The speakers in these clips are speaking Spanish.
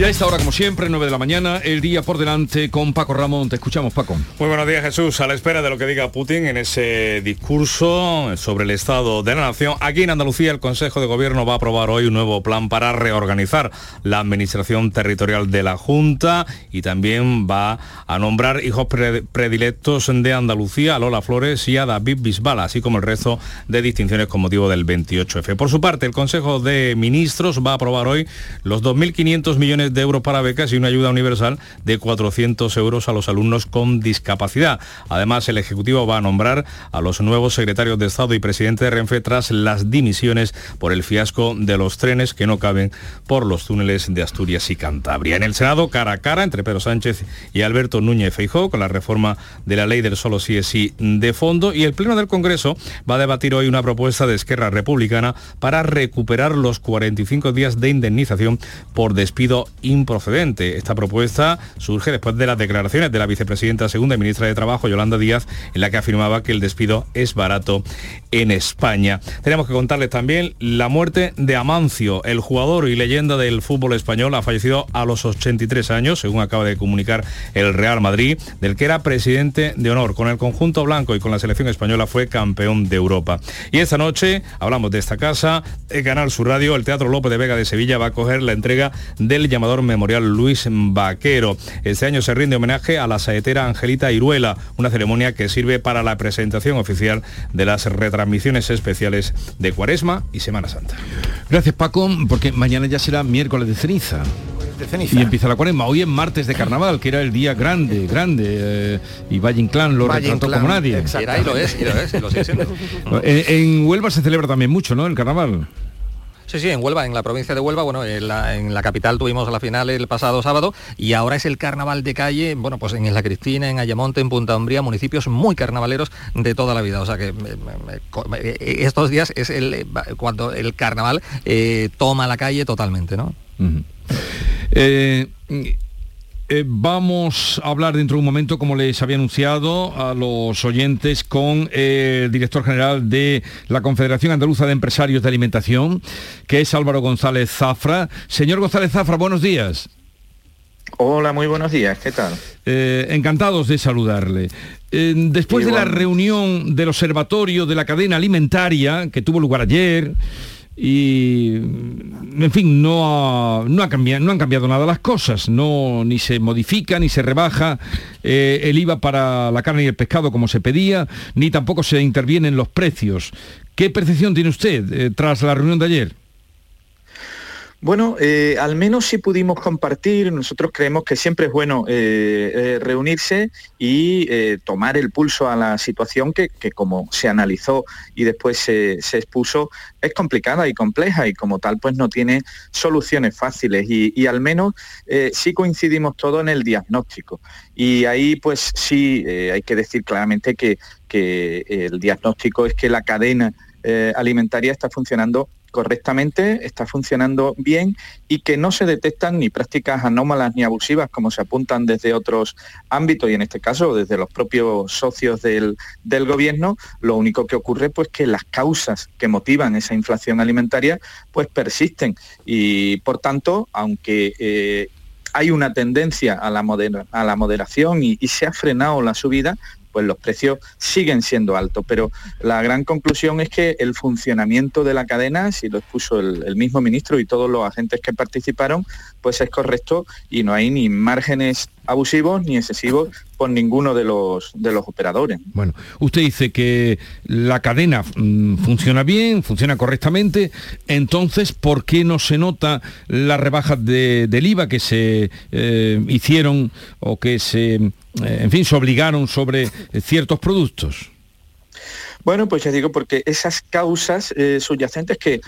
Y a esta hora, como siempre, 9 de la mañana, el día por delante con Paco Ramón. Te escuchamos, Paco. Muy buenos días, Jesús. A la espera de lo que diga Putin en ese discurso sobre el estado de la nación, aquí en Andalucía el Consejo de Gobierno va a aprobar hoy un nuevo plan para reorganizar la administración territorial de la Junta y también va a nombrar hijos predilectos de Andalucía a Lola Flores y a David Bisbal, así como el resto de distinciones con motivo del 28F. Por su parte, el Consejo de Ministros va a aprobar hoy los 2.500 millones de euros para becas y una ayuda universal de 400 euros a los alumnos con discapacidad. Además, el Ejecutivo va a nombrar a los nuevos secretarios de Estado y presidente de Renfe tras las dimisiones por el fiasco de los trenes que no caben por los túneles de Asturias y Cantabria. En el Senado, cara a cara entre Pedro Sánchez y Alberto Núñez Feijó con la reforma de la ley del solo sí es sí de fondo y el Pleno del Congreso va a debatir hoy una propuesta de Esquerra Republicana para recuperar los 45 días de indemnización por despido improcedente. Esta propuesta surge después de las declaraciones de la vicepresidenta segunda y ministra de Trabajo, Yolanda Díaz, en la que afirmaba que el despido es barato en España. Tenemos que contarles también la muerte de Amancio, el jugador y leyenda del fútbol español, ha fallecido a los 83 años, según acaba de comunicar el Real Madrid, del que era presidente de honor. Con el conjunto blanco y con la selección española fue campeón de Europa. Y esta noche hablamos de esta casa, el Canal Sur Radio, el Teatro López de Vega de Sevilla va a coger la entrega del Memorial Luis Vaquero. Este año se rinde homenaje a la saetera Angelita Iruela, una ceremonia que sirve para la presentación oficial de las retransmisiones especiales de Cuaresma y Semana Santa. Gracias Paco, porque mañana ya será miércoles de ceniza. Y empieza la cuaresma. Hoy es martes de carnaval, que era el día grande, grande. Eh, y Valle Inclán lo retrató como nadie. Era y lo es, y lo es, y lo sigue siendo. en Huelva se celebra también mucho, ¿no? El carnaval. Sí, sí, en Huelva, en la provincia de Huelva, bueno, en la, capital tuvimos la final el pasado sábado y ahora es el carnaval de calle, bueno, pues en Isla Cristina, en Ayamonte, en Punta Umbría, municipios muy carnavaleros de toda la vida. O sea que estos días es el, cuando el carnaval eh, toma la calle totalmente, ¿no? Vamos a hablar dentro de un momento, como les había anunciado a los oyentes, con el director general de la Confederación Andaluza de Empresarios de Alimentación, que es Álvaro González Zafra. Señor González Zafra, buenos días. Hola, muy buenos días, ¿qué tal? Eh, encantados de saludarle. Eh, después de la reunión del Observatorio de la Cadena Alimentaria, que tuvo lugar ayer, y en fin no, no, ha cambiado, no han cambiado nada las cosas no ni se modifica ni se rebaja eh, el IVA para la carne y el pescado como se pedía ni tampoco se intervienen los precios ¿qué percepción tiene usted eh, tras la reunión de ayer? Bueno, eh, al menos si pudimos compartir, nosotros creemos que siempre es bueno eh, eh, reunirse y tomar el pulso a la situación que, como se analizó y después se, expuso, es complicada y compleja y como tal pues no tiene soluciones fáciles y, al menos sí coincidimos todo en el diagnóstico. Y ahí pues sí hay que decir claramente que, que el diagnóstico es que la cadena alimentaria está funcionando correctamente, está funcionando bien y que no se detectan ni prácticas anómalas ni abusivas como se apuntan desde otros ámbitos y en este caso desde los propios socios del, gobierno, lo único que ocurre pues que las causas que motivan esa inflación alimentaria pues persisten y por tanto, aunque eh, hay una tendencia a la, a la moderación y, se ha frenado la subida, pues los precios siguen siendo altos. Pero la gran conclusión es que el funcionamiento de la cadena, si lo expuso el, mismo ministro y todos los agentes que participaron, pues es correcto y no hay ni márgenes abusivos ni excesivos por ninguno de los, de los operadores. Bueno, usted dice que la cadena mm, funciona bien, funciona correctamente, entonces, ¿por qué no se nota las rebajas del IVA que se eh, hicieron o que se, eh, en fin, se obligaron sobre ciertos productos? Bueno, pues ya digo, porque esas causas eh, subyacentes que,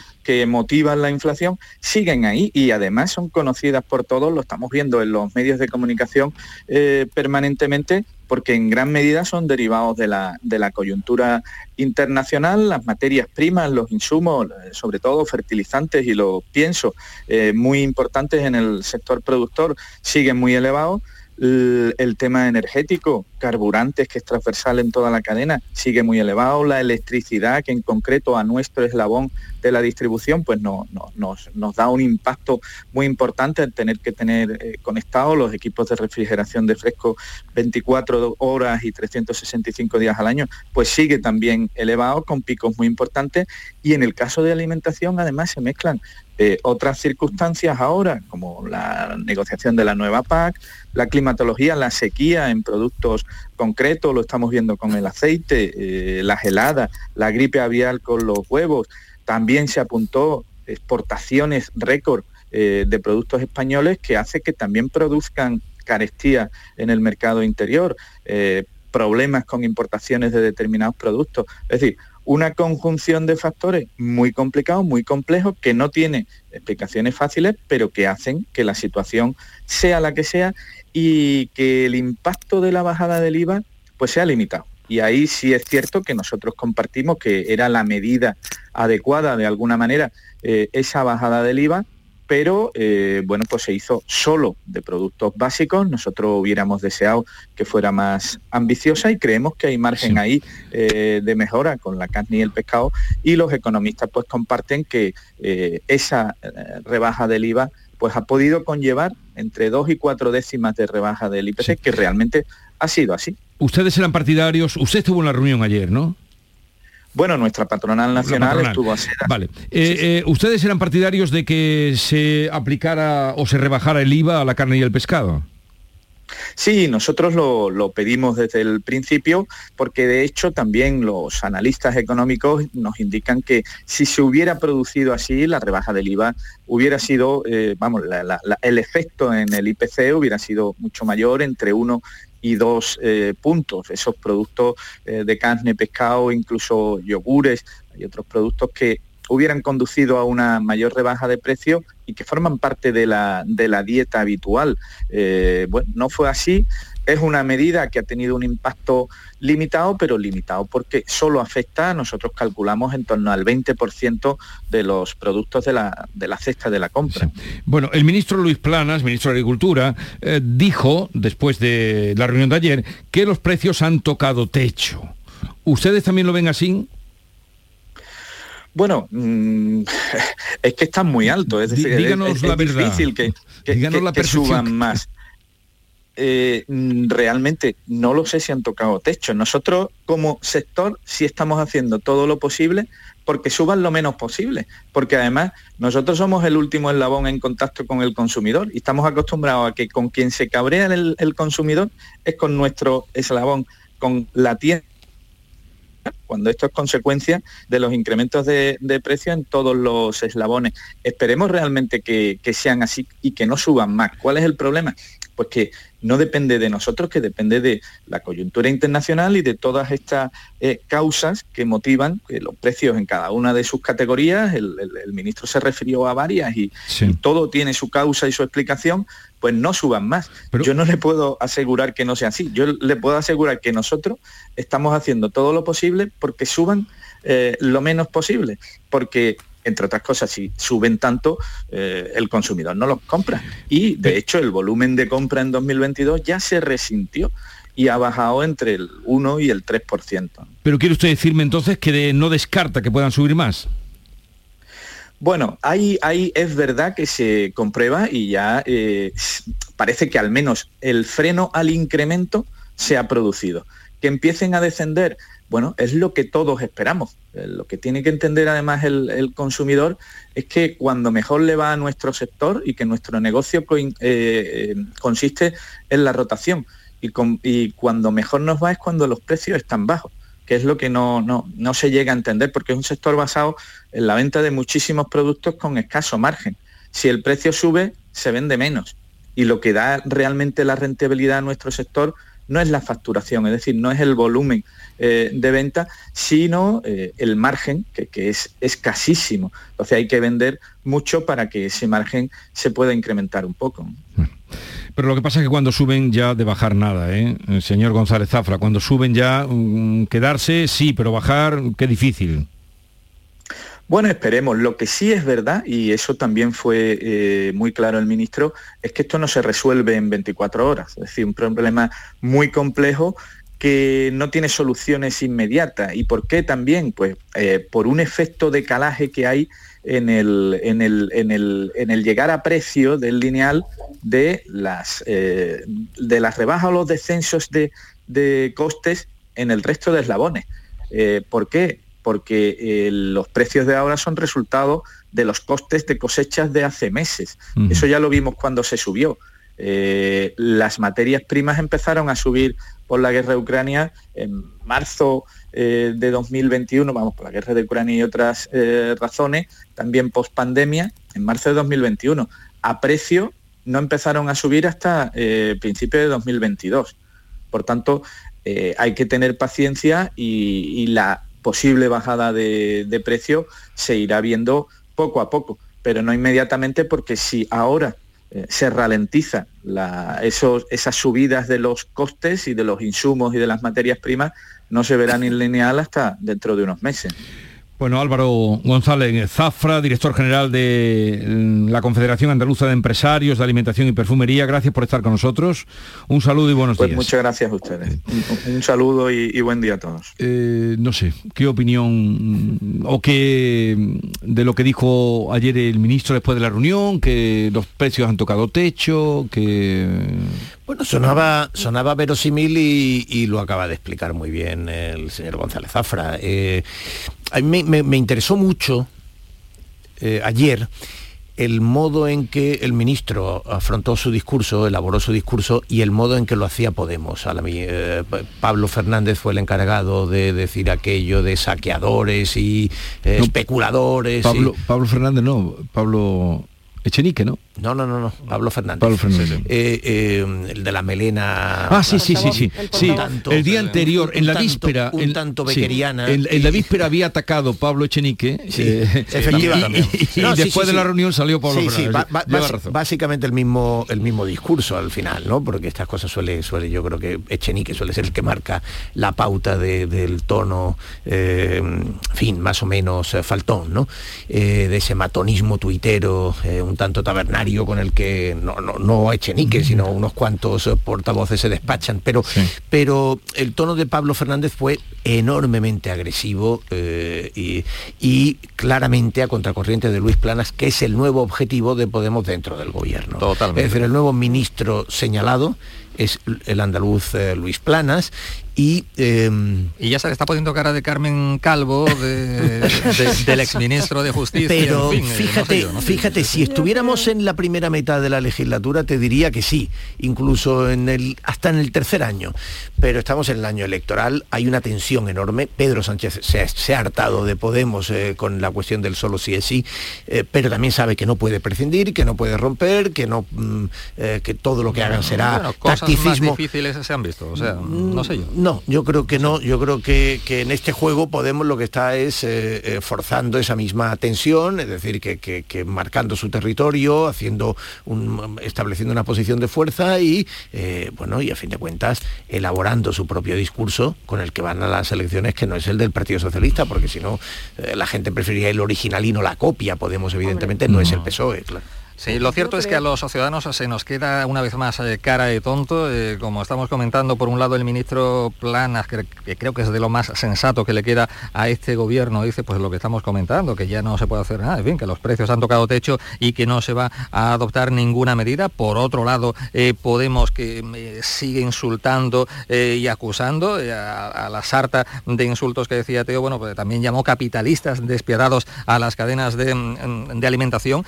motivan la inflación siguen ahí y además son conocidas por todos, lo estamos viendo en los medios de comunicación eh, permanentemente, porque en gran medida son derivados de la, de la, coyuntura internacional, las materias primas, los insumos, eh, sobre todo fertilizantes y los piensos muy importantes en el sector productor, siguen muy elevados. El, tema energético, carburantes, que es transversal en toda la cadena, sigue muy elevado. La electricidad, que en concreto a nuestro eslabón de la distribución, pues no, nos, da un impacto muy importante en tener que tener eh, conectados los equipos de refrigeración de fresco 24 horas y 365 días al año, pues sigue también elevado con picos muy importantes. Y en el caso de alimentación, además, se mezclan eh, otras circunstancias ahora, como la negociación de la nueva PAC, la climatología, la sequía en productos concretos, lo estamos viendo con el aceite, eh, las heladas, la gripe aviar con los huevos. También se apuntó exportaciones récord eh, de productos españoles que hace que también produzcan carestía en el mercado interior, problemas con importaciones de determinados productos. Es decir, una conjunción de factores muy complicados, muy complejos, que no tiene explicaciones fáciles, pero que hacen que la situación sea la que sea y que el impacto de la bajada del IVA pues sea limitado. Y ahí sí es cierto que nosotros compartimos que era la medida adecuada de alguna manera eh, esa bajada del IVA, pero eh, bueno, pues se hizo solo de productos básicos. Nosotros hubiéramos deseado que fuera más ambiciosa y creemos que hay margen ahí eh, de mejora con la carne y el pescado y los economistas pues comparten que eh, esa rebaja del IVA pues ha podido conllevar entre dos y cuatro décimas de rebaja del IPC, que realmente ha sido así. Ustedes eran partidarios, usted estuvo en la reunión ayer, ¿no? Bueno, nuestra patronal nacional estuvo así. Vale. Eh, eh, ¿Ustedes eran partidarios de que se aplicara o se rebajara el IVA a la carne y el pescado? Sí, nosotros lo, pedimos desde el principio porque de hecho también los analistas económicos nos indican que si se hubiera producido así, la rebaja del IVA hubiera sido, eh, vamos, el efecto en el IPC hubiera sido mucho mayor, entre uno y dos eh, puntos. Esos productos eh, de carne, pescado, incluso yogures y otros productos que hubieran conducido a una mayor rebaja de precio y que forman parte de la, de la dieta habitual. Eh, bueno, no fue así, es una medida que ha tenido un impacto limitado, pero limitado porque solo afecta, nosotros calculamos, en torno al 20% de los productos de la, de la cesta de la compra. Bueno, el ministro Luis Planas, ministro de Agricultura, eh, dijo, después de la reunión de ayer, que los precios han tocado techo. ¿Ustedes también lo ven así? Bueno, mm, es que están muy altos, es decir, díganos es, la verdad. difícil que, que suban más. Eh, mm, realmente no lo sé si han tocado techo. Nosotros como sector sí estamos haciendo todo lo posible porque suban lo menos posible, porque además nosotros somos el último eslabón en contacto con el consumidor y estamos acostumbrados a que con quien se cabrea el, el consumidor es con nuestro eslabón, con la tienda cuando esto es consecuencia de los incrementos de, precio en todos los eslabones. Esperemos realmente que, sean así y que no suban más. ¿Cuál es el problema? Pues que no depende de nosotros, que depende de la coyuntura internacional y de todas estas eh, causas que motivan que los precios en cada una de sus categorías, el, ministro se refirió a varias y, todo tiene su causa y su explicación, pues no suban más. Yo no le puedo asegurar que no sea así, yo le puedo asegurar que nosotros estamos haciendo todo lo posible porque suban eh, lo menos posible, porque entre otras cosas, si suben tanto, eh, el consumidor no los compra. Y de hecho el volumen de compra en 2022 ya se resintió y ha bajado entre el 1 y el 3%. Pero quiere usted decirme entonces que no descarta que puedan subir más. Bueno, ahí, ahí es verdad que se comprueba y ya eh, parece que al menos el freno al incremento se ha producido. Que empiecen a descender bueno, es lo que todos esperamos. Eh, lo que tiene que entender además el, consumidor es que cuando mejor le va a nuestro sector y que nuestro negocio eh, eh, consiste en la rotación y, cuando mejor nos va es cuando los precios están bajos que es lo que no, no, se llega a entender, porque es un sector basado en la venta de muchísimos productos con escaso margen. Si el precio sube, se vende menos. Y lo que da realmente la rentabilidad a nuestro sector no es la facturación, es decir, no es el volumen eh, de venta, sino eh, el margen, que, es escasísimo. Entonces hay que vender mucho para que ese margen se pueda incrementar un poco. Pero lo que pasa es que cuando suben ya de bajar nada, ¿eh? señor González Zafra, cuando suben ya mm, quedarse sí, pero bajar qué difícil. Bueno, esperemos. Lo que sí es verdad, y eso también fue eh, muy claro el ministro, es que esto no se resuelve en 24 horas. Es decir, un problema muy complejo que no tiene soluciones inmediatas. ¿Y por qué también? Pues eh, por un efecto de calaje que hay en el, en el, llegar a precio del lineal de las, eh, de las rebajas o los descensos de, costes en el resto de eslabones. ¿Por qué? Porque los precios de ahora son resultado de los costes de cosechas de hace meses. Eso ya lo vimos cuando se subió. las materias primas empezaron a subir por la guerra de Ucrania en marzo eh, de 2021, vamos, por la guerra de Ucrania y otras eh, razones, también post pandemia, en marzo de 2021. A precio no empezaron a subir hasta eh, principios de 2022. Por tanto, hay que tener paciencia y, la posible bajada de, de precio se irá viendo poco a poco, pero no inmediatamente porque si ahora eh, se ralentiza esas subidas de los costes y de los insumos y de las materias primas no se verán en lineal hasta dentro de unos meses. Bueno, Álvaro González Zafra, director general de mm, la Confederación Andaluza de Empresarios de Alimentación y Perfumería, gracias por estar con nosotros. Un saludo y buenos pues días. Muchas gracias a ustedes. Un, saludo y, buen día a todos. Eh, no sé, ¿qué opinión o qué de lo que dijo ayer el ministro después de la reunión, que los precios han tocado techo, que... Bueno, sonaba, sonaba verosímil y, lo acaba de explicar muy bien el señor González Zafra. Eh, a mí me, interesó mucho eh, ayer el modo en que el ministro afrontó su discurso, elaboró su discurso y el modo en que lo hacía Podemos. A eh, Pablo Fernández fue el encargado de decir aquello de saqueadores y eh, especuladores. Pablo, Pablo Fernández no, Pablo Echenique, ¿no? No, no, no, no, Pablo Fernández. Pablo Fernández. Eh, eh, el de la melena. Ah, sí, sí, sí, sí. sí. el día anterior, en la víspera. Un tanto bequeriana. en, la víspera había atacado Pablo Echenique. Eh, efectivamente. Y, después de la reunión salió Pablo Fernández. básicamente el mismo, el mismo discurso al final, ¿no? Porque estas cosas suele, suele, yo creo que Echenique suele ser el que marca la pauta del tono, en fin, más o menos faltón, ¿no? de ese matonismo tuitero, un tanto tabernario con el que no, no, no Echenique, sino unos cuantos portavoces se despachan, pero, pero el tono de Pablo Fernández fue enormemente agresivo eh, y, claramente a contracorriente de Luis Planas, que es el nuevo objetivo de Podemos dentro del gobierno. Totalmente. Es decir, el nuevo ministro señalado es el andaluz eh, Luis Planas y, em, y, ya se le está poniendo cara de Carmen Calvo, del exministro de Justicia. Pero eh, fíjate, fíjate, si estuviéramos en la primera mitad de la legislatura, te diría que sí, incluso en el, hasta en el tercer año. Pero estamos en el año electoral, hay una tensión enorme. Pedro Sánchez se, ha hartado de Podemos eh, con la cuestión del solo sí es sí, eh, pero también sabe que no puede prescindir, que no puede romper, que no mm, que todo lo que hagan será bueno, cosas más difíciles se han visto, o sea, no sé yo. No, yo creo que no. Yo creo que, en este juego Podemos lo que está es eh, eh, forzando esa misma tensión, es decir, que, marcando su territorio, haciendo un, estableciendo una posición de fuerza y, eh, bueno, y a fin de cuentas, elaborando su propio discurso con el que van a las elecciones, que no es el del Partido Socialista, porque si no, la gente preferiría el original y no la copia. Podemos, evidentemente, no, es el PSOE, claro. Sí, lo cierto es que a los ciudadanos se nos queda una vez más eh, cara de tonto, eh, como estamos comentando, por un lado el ministro Planas, que, creo que es de lo más sensato que le queda a este gobierno, dice pues lo que estamos comentando, que ya no se puede hacer nada, en fin, que los precios han tocado techo y que no se va a adoptar ninguna medida. Por otro lado, eh, Podemos que sigue insultando y acusando a, la sarta de insultos que decía Teo, bueno, pues también llamó capitalistas despiadados a las cadenas de, de alimentación.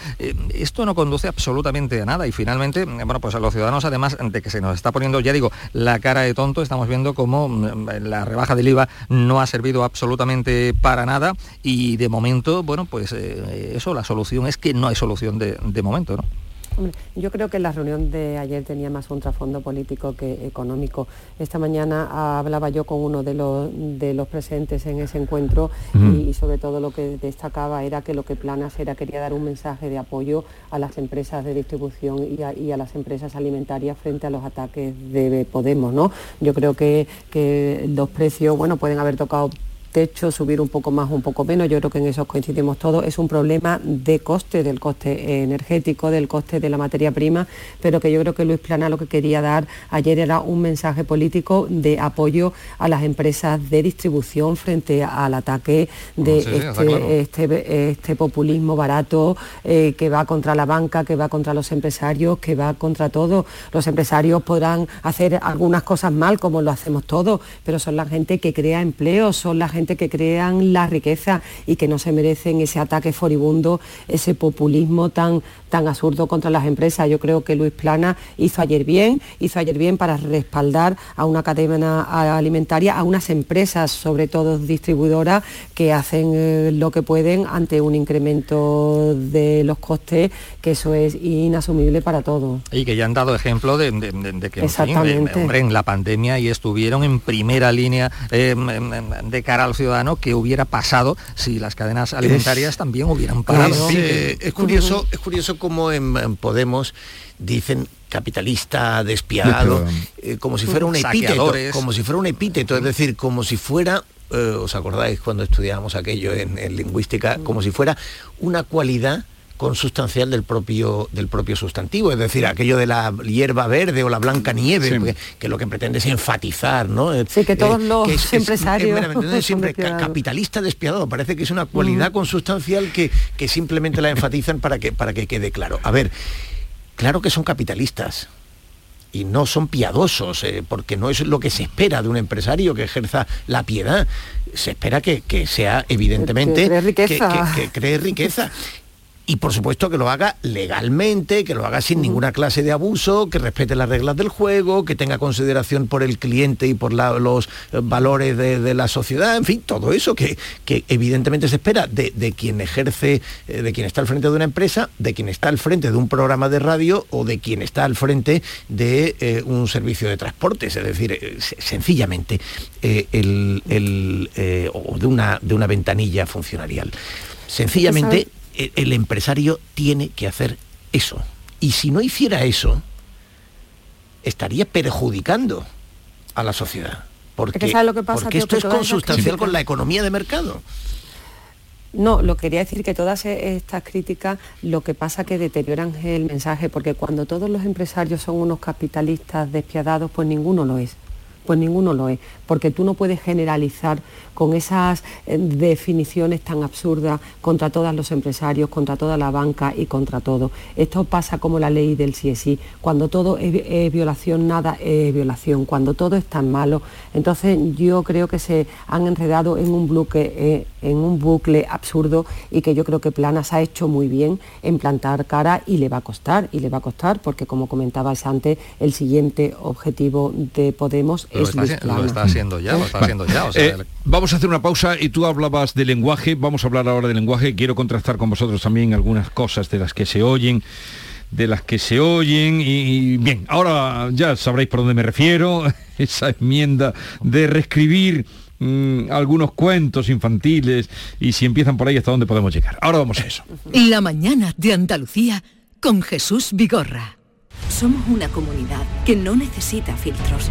esto no conduce absolutamente a nada y finalmente, bueno, pues a los ciudadanos además de que se nos está poniendo, ya digo, la cara de tonto, estamos viendo cómo mm, la rebaja del IVA no ha servido absolutamente para nada y de momento, bueno, pues eh, eso, la solución es que no hay solución de, de momento, ¿no? Yo creo que la reunión de ayer tenía más un trasfondo político que económico. Esta mañana hablaba yo con uno de los, de los presentes en ese encuentro y, sobre todo lo que destacaba era que lo que Planas era quería dar un mensaje de apoyo a las empresas de distribución y a, las empresas alimentarias frente a los ataques de Podemos. ¿no? Yo creo que, que los precios bueno, pueden haber tocado techo, subir un poco más, un poco menos, yo creo que en eso coincidimos todos, es un problema de coste, del coste energético, del coste de la materia prima, pero que yo creo que Luis Plana lo que quería dar ayer era un mensaje político de apoyo a las empresas de distribución frente al ataque de este, este, este, populismo barato eh, que va contra la banca, que va contra los empresarios, que va contra todo. Los empresarios podrán hacer algunas cosas mal, como lo hacemos todos, pero son la gente que crea empleo, son la gente que crean la riqueza y que no se merecen ese ataque furibundo, ese populismo tan, tan absurdo contra las empresas. Yo creo que Luis Plana hizo ayer bien, hizo ayer bien para respaldar a una cadena alimentaria, a unas empresas, sobre todo distribuidoras, que hacen eh, lo que pueden ante un incremento de los costes, que eso es inasumible para todos. Y que ya han dado ejemplo de, que en, la pandemia y estuvieron en primera línea em, em, em, de cara al ciudadano que hubiera pasado si las cadenas alimentarias también hubieran parado. es curioso, es curioso como en, Podemos dicen capitalista despiadado, eh, como si fuera un epíteto, como si fuera un epíteto, es decir, como si fuera eh, ¿os acordáis cuando estudiábamos aquello en, lingüística? Como si fuera una cualidad consustancial del propio, del propio sustantivo, es decir, aquello de la hierba verde o la blanca nieve, que, lo que pretende es enfatizar, ¿no? Sí, que todos los empresarios... siempre capitalista despiadado, parece que es una cualidad consustancial que, que simplemente la enfatizan para que, para que quede claro. A ver, claro que son capitalistas, y no son piadosos, eh, porque no es lo que se espera de un empresario que ejerza la piedad. Se espera que, sea evidentemente que cree riqueza y por supuesto que lo haga legalmente, que lo haga sin ninguna clase de abuso, que respete las reglas del juego, que tenga consideración por el cliente y por los eh, valores de, la sociedad, en fin, todo eso que, que evidentemente se espera de, quien ejerce, eh, de quien está al frente de una empresa, de quien está al frente de un programa de radio o de quien está al frente de eh, un servicio de transportes, es decir, sencillamente, el, o de una, de una ventanilla funcionarial. Sencillamente el empresario tiene que hacer eso. Y si no hiciera eso, estaría perjudicando a la sociedad. Porque, porque esto es consustancial con la economía de mercado. No, lo quería decir que todas e-, estas críticas lo que pasa que deterioran el mensaje, porque cuando todos los empresarios son unos capitalistas despiadados, pues ninguno lo es pues ninguno lo es, porque tú no puedes generalizar con esas eh, definiciones tan absurdas contra todos los empresarios, contra toda la banca y contra todo. Esto pasa como la ley del sí es sí. Cuando todo es, violación, nada es violación. Cuando todo es tan malo. Entonces yo creo que se han enredado en un bucle, eh, en un bucle absurdo y que yo creo que Planas ha hecho muy bien en plantar cara y le va a costar, y le va a costar porque como comentabas antes, el siguiente objetivo de Podemos es lo está, haciendo ya, lo está haciendo ya. Eh, vamos a hacer una pausa y tú hablabas de lenguaje, vamos a hablar ahora de lenguaje, quiero contrastar con vosotros también algunas cosas de las que se oyen de las que se oyen y, bien, ahora ya sabréis por dónde me refiero, esa enmienda de reescribir mm, algunos cuentos infantiles y si empiezan por ahí hasta dónde podemos llegar. Ahora vamos a eso. La mañana de Andalucía con Jesús Vigorra. Somos una comunidad que no necesita filtros,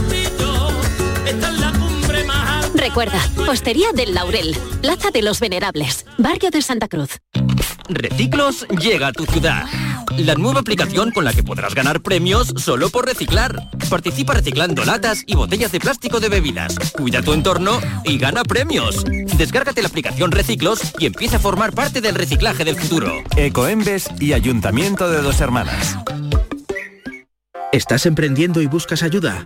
Recuerda, Hostería del Laurel, Plaza de los Venerables, Barrio de Santa Cruz. Reciclos llega a tu ciudad. La nueva aplicación con la que podrás ganar premios solo por reciclar. Participa reciclando latas y botellas de plástico de bebidas. Cuida tu entorno y gana premios. Descárgate la aplicación Reciclos y empieza a formar parte del reciclaje del futuro. Ecoembes y Ayuntamiento de Dos Hermanas. ¿Estás emprendiendo y buscas ayuda?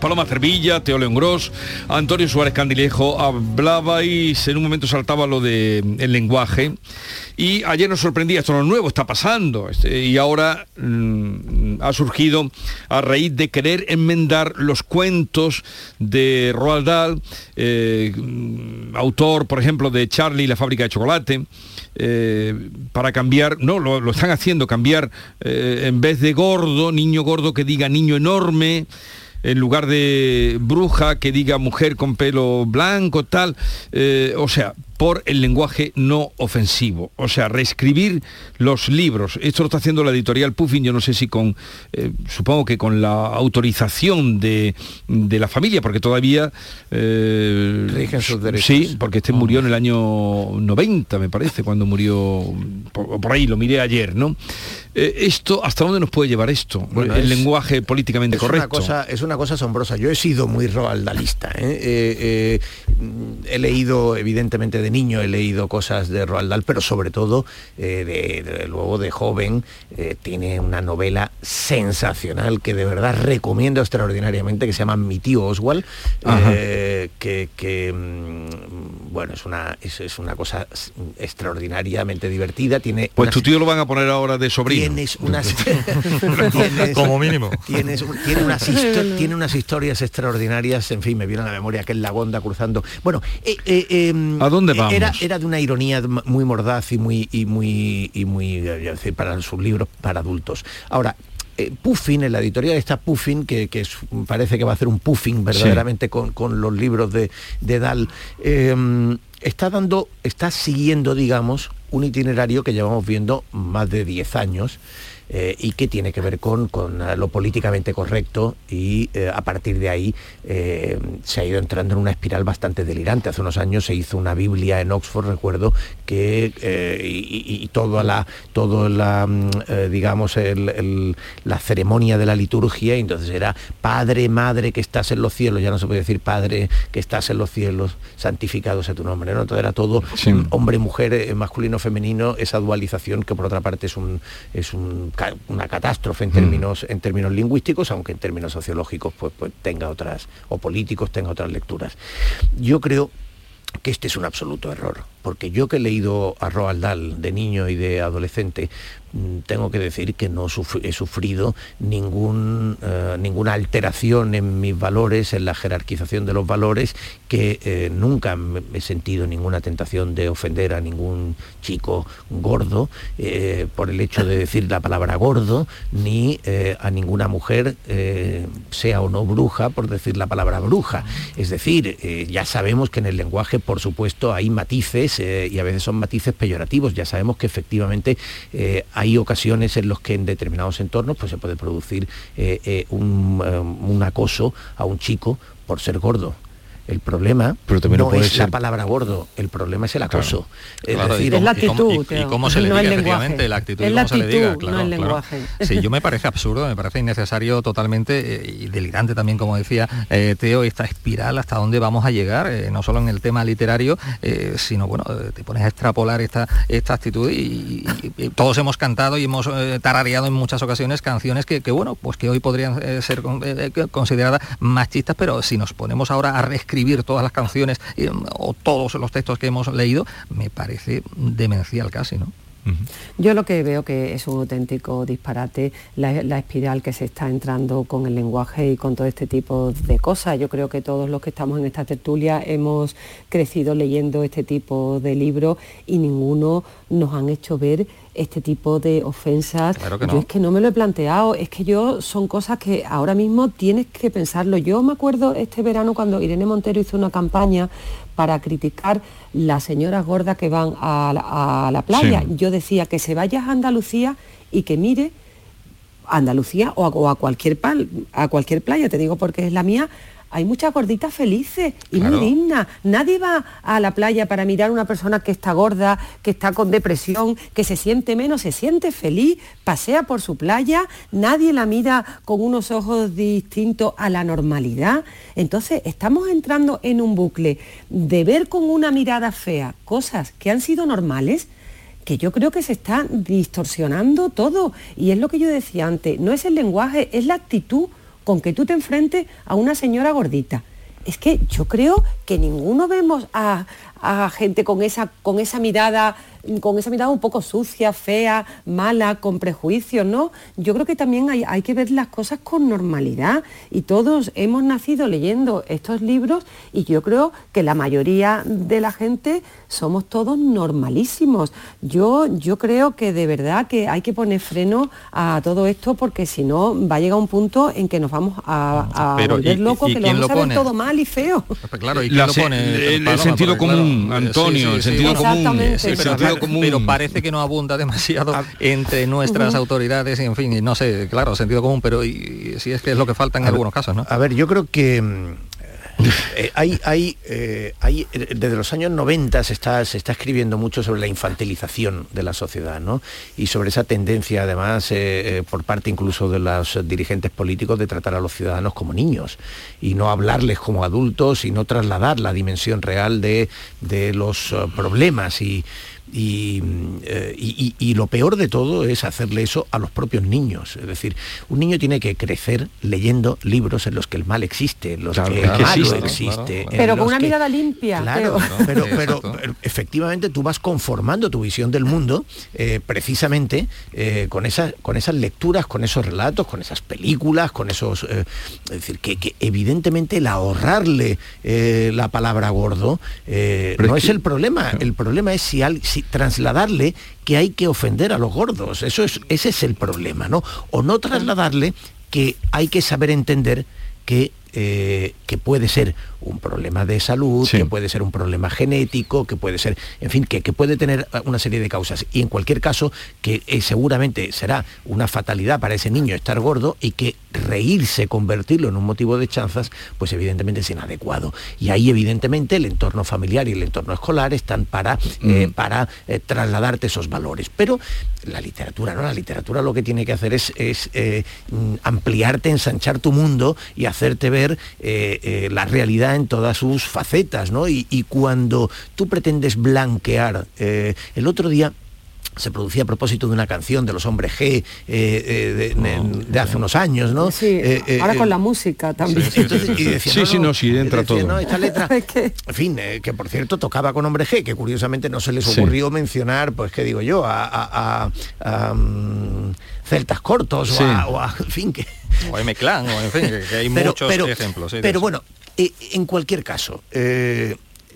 Paloma Cervilla, Teo León Gros, Antonio Suárez Candilejo, hablabais, en un momento saltaba lo del el lenguaje, y ayer nos sorprendía, esto no es nuevo, está pasando, este, y ahora mm, ha surgido a raíz de querer enmendar los cuentos de Roald Dahl, eh, autor, por ejemplo, de Charlie y la fábrica de chocolate, eh, para cambiar, no, lo, lo están haciendo, cambiar eh, en vez de gordo, niño gordo que diga niño enorme, en lugar de bruja que diga mujer con pelo blanco, tal. eh, o sea, por el lenguaje no ofensivo. O sea, reescribir los libros. Esto lo está haciendo la editorial Puffin, yo no sé si con, eh, supongo que con la autorización de, de la familia, porque todavía... eh, Rigen sus derechos. Sí, porque este murió en el año 90, me parece, cuando murió, por, por ahí lo miré ayer, ¿no? Eh, esto, ¿hasta dónde nos puede llevar esto? Bueno, el es- lenguaje políticamente es Una correcto. cosa, es una cosa asombrosa. Yo he sido muy roaldalista. He leído, evidentemente, de niño, he leído cosas de Roald Dahl, pero sobre todo, eh, de, de- luego de joven, eh, tiene una novela sensacional que de verdad recomiendo extraordinariamente, que se llama Mi tío Oswald, eh, que, que, mm, bueno, es una, es, es una cosa extraordinariamente divertida. Tiene Pues tu tío lo van a poner ahora de sobrino. Tienes unas tienes- Como mínimo. Tienes, tiene, unas tiene unas historias extraordinarias, en fin, me viene a la memoria aquel Lagonda cruzando. Bueno, eh, eh, eh, ¿A dónde vamos? Era, era de una ironía muy mordaz y muy y muy y muy eh, decir, para sus libros para adultos. Ahora. Puffin, en la editorial está Puffin, que, que es- parece que va a hacer un puffing verdaderamente con, con los libros de, de Dahl, eh, está dando, está siguiendo, digamos, un itinerario que llevamos viendo más de 10 años eh, y que tiene que ver con, con, eh, lo políticamente correcto y eh, a partir de ahí eh, se ha ido entrando en una espiral bastante delirante. Hace unos años se hizo una Biblia en Oxford, recuerdo, que y, toda la, todo la mm, digamos, el- el- la ceremonia de la liturgia, y entonces era Padre, Madre que estás en los cielos, ya no se puede decir Padre que estás en los cielos, santificado sea tu nombre, ¿no? Entonces era todo Sí. hombre, mujer, masculino, femenino, esa dualización que por otra parte es, un, es un una catástrofe en términos, en términos lingüísticos, aunque en términos sociológicos pues, pues tenga otras, o políticos tenga otras lecturas. Yo creo que este es un absoluto error, porque yo que he leído a Roald Dahl de niño y de adolescente, mm, tengo que decir que no he sufrido ningún, eh, ninguna alteración en mis valores, en la jerarquización de los valores, que eh, nunca he sentido ninguna tentación de ofender a ningún chico gordo eh, por el hecho de decir la palabra gordo, ni a ninguna mujer, sea o no bruja, por decir la palabra bruja. Es decir, ya sabemos que en el lenguaje, por supuesto, hay matices y a veces son matices peyorativos. Ya sabemos que efectivamente hay ocasiones en los que en determinados entornos pues, se puede producir un acoso a un chico por ser gordo. El problema Pero también no es ser... la palabra gordo, el problema es el acoso. Claro. Es, decir, es la actitud. Y, y, y cómo se le no diga, el efectivamente, la actitud es y la cómo se le diga, claro, no el lenguaje. Sí, yo me parece absurdo, me parece innecesario totalmente eh, y delirante también, como decía eh, Teo, esta espiral hasta dónde vamos a llegar, eh, no solo en el tema literario, eh, sino bueno, te pones a extrapolar esta, esta actitud y, y- y todos hemos cantado y hemos eh, tarareado en muchas ocasiones canciones que, que, bueno, pues que hoy podrían eh, ser con- consideradas machistas, pero si nos ponemos ahora a reescribir todas las canciones eh, o todos los textos que hemos leído, me parece demencial casi, ¿no? Yo lo que veo que es un auténtico disparate la, la espiral que se está entrando con el lenguaje y con todo este tipo de cosas. Yo creo que todos los que estamos en esta tertulia hemos crecido leyendo este tipo de libros y ninguno nos han hecho ver este tipo de ofensas. Claro que Yo no. es que no me lo he planteado, es que yo son cosas que ahora mismo tienes que pensarlo. Yo me acuerdo este verano cuando Irene Montero hizo una campaña para criticar las señoras gordas que van a la, a la playa. Sí. Yo decía que se vaya a Andalucía y que mire a Andalucía o a, o a cualquier pal- a cualquier playa, te digo porque es la mía. Hay muchas gorditas felices y Claro. muy dignas. Nadie va a la playa para mirar a una persona que está gorda, que está con depresión, que se siente menos, se siente feliz, pasea por su playa, nadie la mira con unos ojos distintos a la normalidad. Entonces estamos entrando en un bucle de ver con una mirada fea cosas que han sido normales que yo creo que se está distorsionando todo. Y es lo que yo decía antes, no es el lenguaje, es la actitud con que tú te enfrentes a una señora gordita. Es que yo creo que ninguno vemos a, a gente con esa, con esa mirada con esa mirada un poco sucia, fea, mala, con prejuicios, ¿no? Yo creo que también hay, hay que ver las cosas con normalidad y todos hemos nacido leyendo estos libros y yo creo que la mayoría de la gente somos todos normalísimos. Yo, yo creo que de verdad que hay que poner freno a todo esto porque si no va a llegar un punto en que nos vamos a, a Pero, volver ¿y- locos, y que lo vamos lo a ver pone? todo mal y feo. Pues claro, ¿y La lo pone? el- sentido común, Antonio, el sentido común, Exactamente. Sí, el pero, sentido común. pero parece que no abunda demasiado entre nuestras autoridades y en fin, y no sé, claro, sentido común, pero y, y si es que es lo que falta en A ver, algunos casos, ¿no? A ver, yo creo que mm, eh, hay, hay, eh, hay, eh, desde los años 90 se está, se está escribiendo mucho sobre la infantilización de la sociedad, ¿no? Y sobre esa tendencia, además, eh, eh, por parte incluso de los dirigentes políticos, de tratar a los ciudadanos como niños y no hablarles como adultos y no trasladar la dimensión real de, de los eh, problemas y y, eh, y- y- y lo peor de todo es hacerle eso a los propios niños. Es decir, un niño tiene que crecer leyendo libros en los que el mal existe, en los Claro, que el que malo existe, claro, Pero con una que- mirada limpia. Claro, pero, pero, efectivamente tú vas conformando tu visión del mundo eh, precisamente eh, con, esas, con esas lecturas, con esos relatos, con esas películas, con esos... eh, es decir, que, que evidentemente el ahorrarle eh, la palabra gordo eh, no es es que- el problema. El problema es si, al- si trasladarle que hay que ofender a los gordos. Eso es, ese es el problema, ¿no? O no trasladarle que hay que saber entender que, eh, que puede ser un problema de salud, Sí. que puede ser un problema genético, que puede ser, en fin, que, que puede tener una serie de causas. Y en cualquier caso, que eh, seguramente será una fatalidad para ese niño estar gordo y que reírse, convertirlo en un motivo de chanzas, pues evidentemente es inadecuado. Y ahí evidentemente el entorno familiar y el entorno escolar están para, eh, Mm. para trasladarte esos valores. Pero la literatura, ¿no? La literatura lo que tiene que hacer es, es, mm, ampliarte, ensanchar tu mundo y hacerte ver eh, eh, la realidad en todas sus facetas, ¿no? Y, cuando tú pretendes blanquear, eh, el otro día se producía a propósito de una canción de los hombres G eh, eh, de, de, hace unos años, ¿no? Sí, eh, ahora con la música también. Sí, Entonces, y decía, sí, no, sí, no, sí, entra decía, todo. No, esta letra, en fin, que por cierto tocaba con hombre G, que curiosamente no se les ocurrió sí. mencionar, pues qué digo yo, a, a, a, a um, celtas cortos sí. o, a, o, a, en fin, que... O M Clan, o en fin, que hay pero, muchos pero, ejemplos. Sí, pero bueno, en cualquier caso,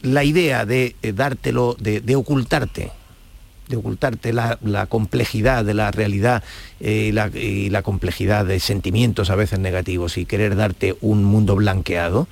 la idea de dártelo, de, de ocultarte, de ocultarte la, la, complejidad de la realidad eh, y, la, y, la, complejidad de sentimientos a veces negativos y querer darte un mundo blanqueado,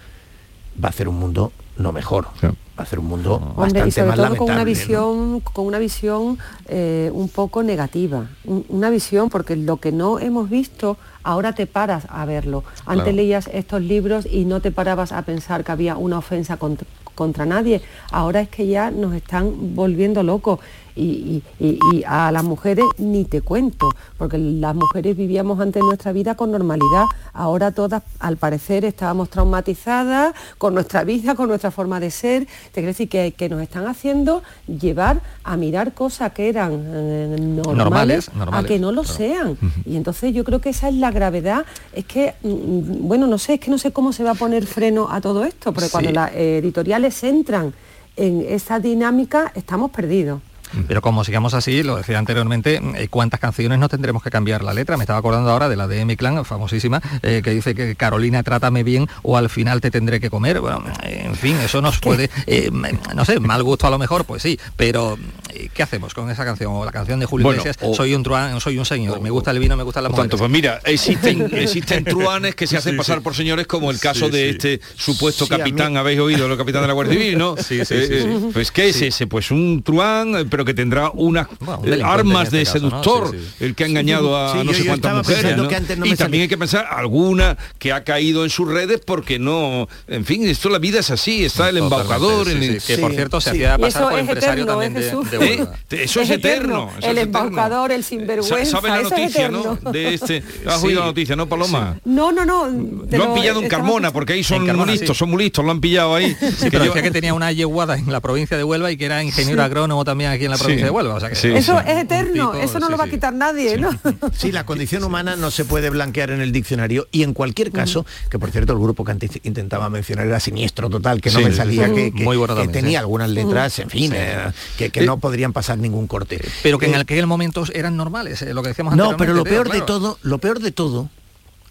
va a ser un mundo no mejor. Sí. Va a ser un mundo Hombre, bastante y sobre más todo lamentable. con una visión, ¿no? con una visión eh, un poco negativa. Un, una visión, porque lo que no hemos visto, ahora te paras a verlo. Antes claro. leías estos libros y no te parabas a pensar que había una ofensa contra, contra nadie. Ahora es que ya nos están volviendo locos. Y, y, y, a las mujeres ni te cuento, porque las mujeres vivíamos antes nuestra vida con normalidad. Ahora todas, al parecer, estábamos traumatizadas con nuestra vida, con nuestra forma de ser. Te quiero decir que, que nos están haciendo llevar a mirar cosas que eran eh, normales, normales, normales, a que no lo claro. sean. Y entonces yo creo que esa es la gravedad. Es que, mm, bueno, no sé, es que no sé cómo se va a poner freno a todo esto, porque sí. cuando las editoriales entran en esa dinámica, estamos perdidos. Pero como sigamos así, lo decía anteriormente, eh, ¿cuántas canciones no tendremos que cambiar la letra? Me estaba acordando ahora de la de M Clan, famosísima, eh, que dice que Carolina, trátame bien o al final te tendré que comer. Bueno, en fin, eso nos puede, eh, no sé, mal gusto a lo mejor, pues sí, pero eh, ¿qué hacemos con esa canción? O la canción de Julio bueno, Iglesias, o, soy un truán, soy un señor, o, me gusta el vino, me gusta la mujer. Tanto, pues mira, existen, existen truanes que se hacen sí, pasar sí. por señores, como el caso sí, de este supuesto capitán, habéis oído, el capitán de la Guardia Civil, ¿no? Sí, sí, sí, Pues ¿qué es ese? Pues un truán, pero que tendrá una bueno, eh, armas este de caso, seductor, ¿no? sí, sí. el que ha engañado a sí, no yo, sé cuántas mujeres. ¿no? No y también hay que pensar alguna que ha caído en sus redes porque no, en fin, esto la vida es así, está el embaucador. El, que por cierto se hacía pasar por empresario eterno, también de, de, de Eso es, eterno. El embaucador, el sinvergüenza. ¿Sabes la noticia, no? De este, ¿Has oído la noticia, no, Paloma? No, no, no. Lo han pillado en Carmona, porque ahí son muy listos, son muy listos, lo han pillado ahí. Sí, pero decía que tenía una yeguada en la provincia de Huelva y que era ingeniero agrónomo también aquí en la provincia de Huelva. O sea que eso es eterno, eso no sí, lo va a quitar nadie, ¿no? Sí, la condición humana no se puede blanquear en el diccionario y en cualquier caso, que por cierto el grupo que antes intentaba mencionar era siniestro total, que no me salía, que, que, bueno que también, tenía algunas letras, en fin, eh, que, que no podrían pasar ningún corte. Pero que en aquel momento eran normales, eh, lo que decíamos No, pero lo peor de todo, lo peor de todo,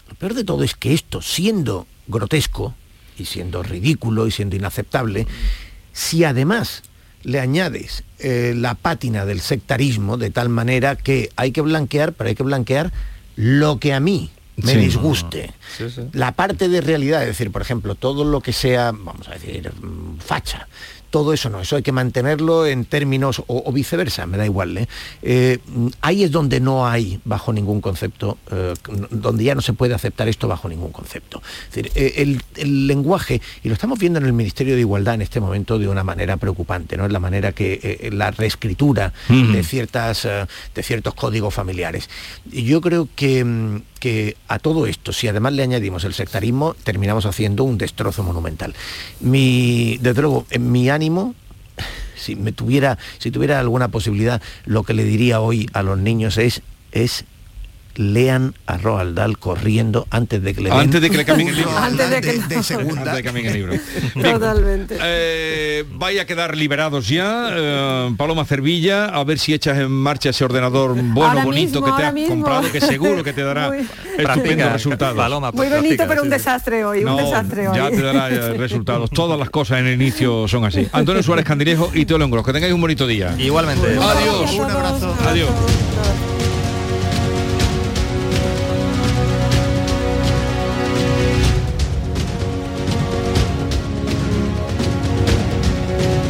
lo peor de todo es que esto, siendo grotesco y siendo ridículo y siendo inaceptable, si además le añades eh, la pátina del sectarismo de tal manera que hay que blanquear, pero hay que blanquear lo que a mí me sí, disguste. No, no. Sí, sí. La parte de realidad, es decir, por ejemplo, todo lo que sea, vamos a decir, mm, facha, todo eso no, eso hay que mantenerlo en términos, o, o viceversa, me da igual. ¿eh? Eh, ahí es donde no hay bajo ningún concepto, eh, donde ya no se puede aceptar esto bajo ningún concepto. Es decir, eh, el, el, lenguaje, y lo estamos viendo en el Ministerio de Igualdad en este momento de una manera preocupante, ¿no? Es la manera que la reescritura uh -huh. de, ciertas, de ciertos códigos familiares. Y yo creo que, mm, que a todo esto, si además le añadimos el sectarismo, terminamos haciendo un destrozo monumental. Mi, desde luego, en mi si me tuviera si tuviera alguna posibilidad lo que le diría hoy a los niños es es lean a Roald Dahl corriendo antes de que le den antes de que le cambien el libro. antes de, que de, de segunda. Antes de que cambien el libro. Totalmente. Eh, vaya a quedar liberados ya eh, Paloma Cervilla a ver si echas en marcha ese ordenador bueno ahora bonito mismo, que te has mismo. comprado que seguro que te dará Muy... estupendo resultado Paloma, muy bonito pero un desastre hoy no, un desastre hoy. ya te dará eh, resultados. Todas las cosas en el inicio son así. Antonio Suárez Candilejo y Teo Lengros que tengáis un bonito día. Igualmente. Adiós. Un abrazo adiós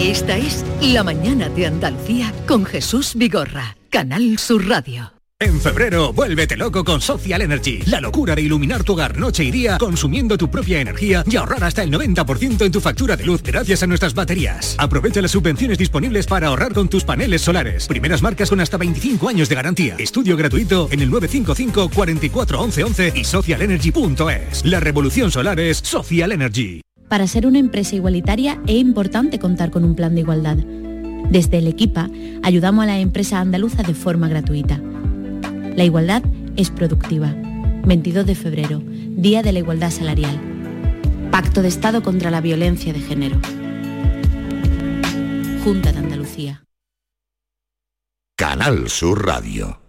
Esta es La Mañana de Andalucía con Jesús Vigorra, Canal Sur Radio. En febrero, vuélvete loco con Social Energy. La locura de iluminar tu hogar noche y día consumiendo tu propia energía y ahorrar hasta el 90% en tu factura de luz gracias a nuestras baterías. Aprovecha las subvenciones disponibles para ahorrar con tus paneles solares. Primeras marcas con hasta 25 años de garantía. Estudio gratuito en el 955 44 11 11 y socialenergy.es. La revolución solar es Social Energy. Para ser una empresa igualitaria es importante contar con un plan de igualdad. Desde el Equipa ayudamos a la empresa andaluza de forma gratuita. La igualdad es productiva. 22 de febrero, Día de la Igualdad Salarial. Pacto de Estado contra la Violencia de Género. Junta de Andalucía. Canal Sur Radio.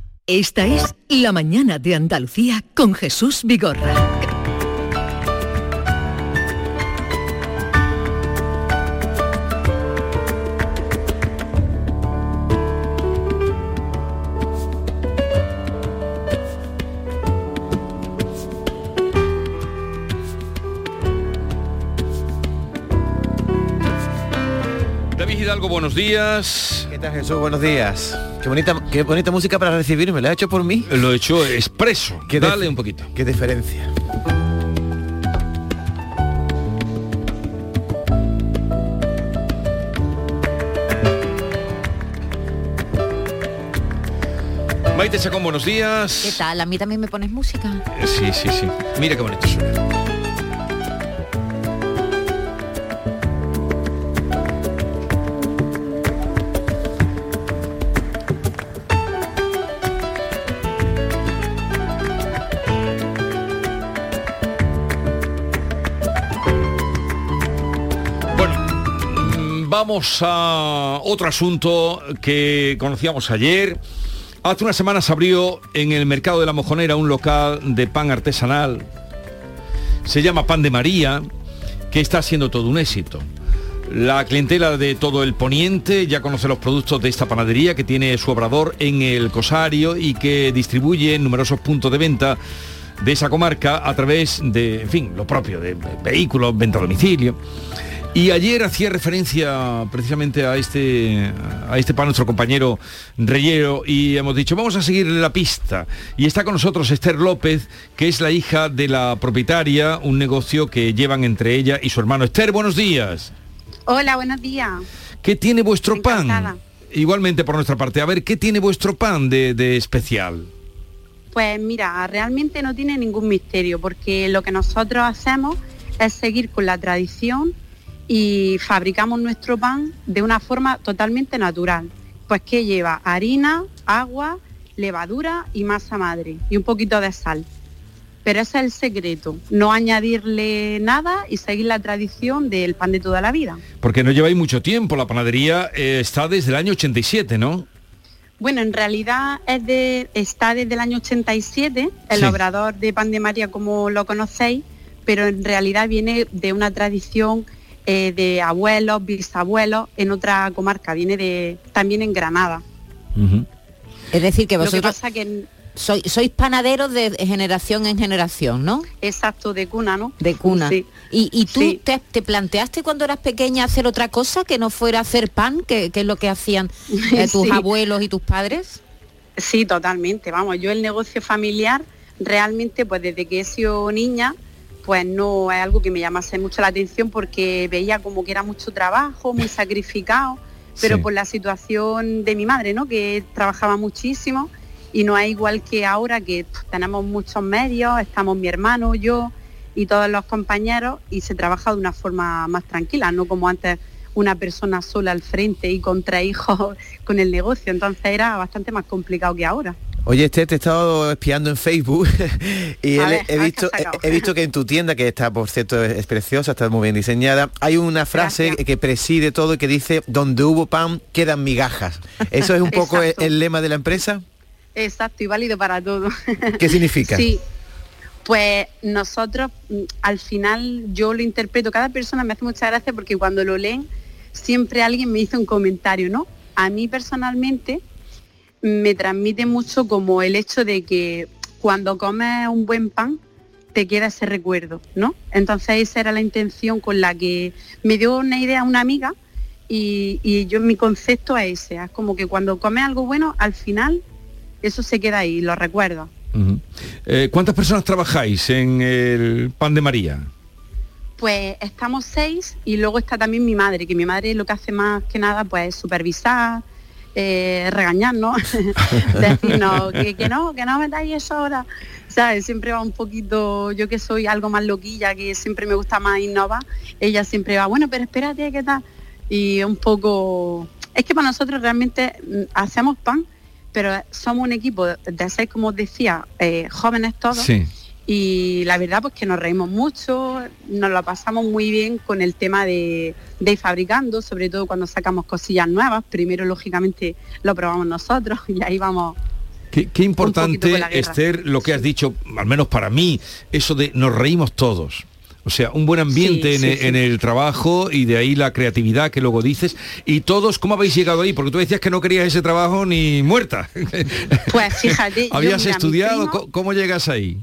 Esta es La mañana de Andalucía con Jesús Vigorra. David Hidalgo, buenos días. ¿Qué tal Jesús? Buenos días. Qué bonita, qué bonita música para recibirme. ¿La ha hecho por mí? Lo he hecho expreso. ¿Qué Dale un poquito. Qué diferencia. Maite Chacón, buenos días. ¿Qué tal? ¿A mí también me pones música? Sí, sí, sí. Mira qué bonito suena. Vamos a otro asunto que conocíamos ayer. Hace unas semanas abrió en el mercado de la Mojonera un local de pan artesanal. Se llama Pan de María, que está siendo todo un éxito. La clientela de todo el poniente ya conoce los productos de esta panadería que tiene su obrador en el Cosario y que distribuye en numerosos puntos de venta de esa comarca a través de, en fin, lo propio, de vehículos, venta a domicilio. Y ayer hacía referencia precisamente a este, a este pan nuestro compañero Reyero y hemos dicho, vamos a seguirle la pista. Y está con nosotros Esther López, que es la hija de la propietaria, un negocio que llevan entre ella y su hermano. Esther, buenos días. Hola, buenos días. ¿Qué tiene vuestro pan? Igualmente por nuestra parte. A ver, ¿qué tiene vuestro pan de, de especial? Pues mira, realmente no tiene ningún misterio porque lo que nosotros hacemos es seguir con la tradición y fabricamos nuestro pan de una forma totalmente natural. Pues que lleva harina, agua, levadura y masa madre y un poquito de sal. Pero ese es el secreto, no añadirle nada y seguir la tradición del pan de toda la vida. Porque no lleváis mucho tiempo, la panadería eh, está desde el año 87, ¿no? Bueno, en realidad es de, está desde el año 87, el Sí. obrador de pan de María como lo conocéis, pero en realidad viene de una tradición eh, de abuelos, bisabuelos en otra comarca, viene de también en Granada. Es decir, que Lo que vosotros pasa que sois, sois panaderos de generación en generación, ¿no? exacto de cuna, ¿no? De cuna. Sí. ¿Y, y tú Sí. te, te planteaste cuando eras pequeña hacer otra cosa que no fuera hacer pan, que, que es lo que hacían eh, tus Sí. abuelos y tus padres? Sí, totalmente. Vamos, yo el negocio familiar realmente, pues desde que he sido niña, pues no es algo que me llamase mucho la atención porque veía como que era mucho trabajo, muy sacrificado, pero Sí. por la situación de mi madre, ¿no? Que trabajaba muchísimo y no es igual que ahora que tenemos muchos medios, estamos mi hermano, yo y todos los compañeros y se trabaja de una forma más tranquila, no como antes una persona sola al frente y con tres hijos con el negocio, entonces era bastante más complicado que ahora. Oye, Esther, te he estado espiando en Facebook y he, visto, he visto que en tu tienda, que está, por cierto, es, es preciosa, está muy bien diseñada, hay una frase que preside todo y que dice, donde hubo pan, quedan migajas. ¿Eso es un poco el, el lema de la empresa? Exacto, y válido para todo. ¿Qué significa? Sí, pues nosotros mm, al final yo lo interpreto, cada persona me hace mucha gracia porque cuando lo leen siempre alguien me dice un comentario, ¿no? A mí personalmente me transmite mucho como el hecho de que cuando comes un buen pan te queda ese recuerdo, ¿no? Entonces esa era la intención con la que me dio una idea una amiga y, y yo mi concepto es ese, es como que cuando comes algo bueno, al final eso se queda ahí, lo recuerdas. Eh, ¿Cuántas personas trabajáis en el pan de María? Pues estamos seis y luego está también mi madre, que mi madre lo que hace más que nada pues es supervisar, eh, regañarnos, decirnos que, que no, que no metáis eso ahora. ¿Sabes? Siempre va un poquito, yo que soy algo más loquilla, que siempre me gusta más innovar, ella siempre va, bueno, pero espérate, ¿qué tal? Y un poco... Es que para nosotros realmente mm, hacemos pan, pero somos un equipo de, seis, como os decía, eh, jóvenes todos. Y la verdad pues que nos reímos mucho, nos lo pasamos muy bien con el tema de, de ir fabricando, sobre todo cuando sacamos cosillas nuevas, primero lógicamente lo probamos nosotros y ahí vamos Qué, qué importante. Esther, lo que has dicho, al menos para mí, eso de nos reímos todos. O sea, un buen ambiente Sí, en, sí, sí. en el trabajo y de ahí la creatividad que luego dices. Y todos, ¿cómo habéis llegado ahí? Porque tú decías que no querías ese trabajo ni muerta. Pues fíjate, yo, ¿Habías mira, estudiado? primo- ¿Cómo, cómo llegas ahí?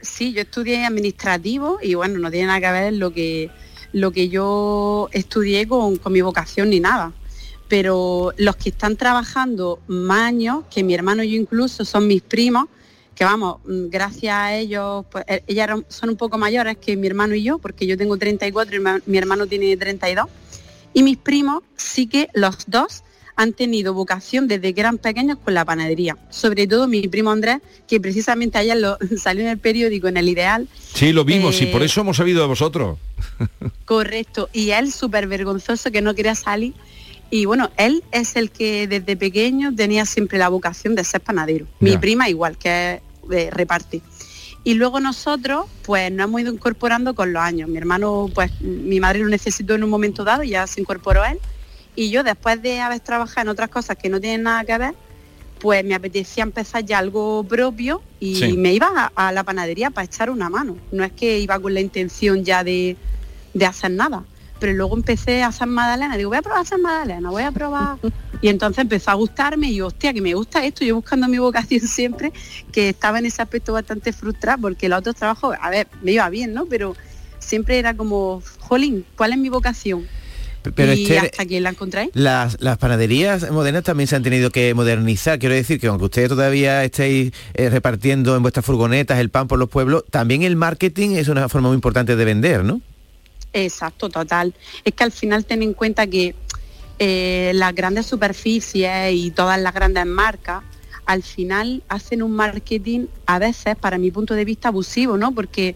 Sí, yo estudié administrativo y bueno, no tiene nada que ver lo que, lo que yo estudié con, con mi vocación ni nada. Pero los que están trabajando más años, que mi hermano y yo incluso son mis primos, que vamos, mm, gracias a ellos, pues eh, ellas son un poco mayores que mi hermano y yo, porque yo tengo 34 y mi hermano tiene 32. Y mis primos sí que los dos han tenido vocación desde que eran pequeños con la panadería. Sobre todo mi primo Andrés, que precisamente ayer lo, salió en el periódico, en el Ideal, Sí, lo vimos y Eh, por eso hemos sabido de vosotros. correcto, y él súper vergonzoso que no quería salir. Y bueno, él es el que desde pequeño tenía siempre la vocación de ser panadero. Mi prima igual, que es de reparte. Y luego nosotros, pues nos hemos ido incorporando con los años. Mi hermano, pues mi madre lo necesitó en un momento dado y ya se incorporó él. Y yo, después de haber trabajado en otras cosas que no tienen nada que ver, pues me apetecía empezar ya algo propio y Sí. me iba a, a la panadería para echar una mano. No es que iba con la intención ya de, de hacer nada. Pero luego empecé a hacer magdalena, digo, voy a probar a hacer magdalena, voy a probar. Y entonces empezó a gustarme y yo, hostia, que me gusta esto, yo buscando mi vocación siempre, que estaba en ese aspecto bastante frustrada porque los otros trabajos, a ver, me iba bien, ¿no? Pero siempre era como, jolín, ¿cuál es mi vocación? Pero y Esther, hasta que la encontré. Las, las panaderías modernas también se han tenido que modernizar. Quiero decir que aunque ustedes todavía estéis eh, repartiendo en vuestras furgonetas el pan por los pueblos, también el marketing es una forma muy importante de vender, ¿no? Exacto, total. Es que al final ten en cuenta que eh, las grandes superficies y todas las grandes marcas al final hacen un marketing a veces, para mi punto de vista, abusivo, ¿no? Porque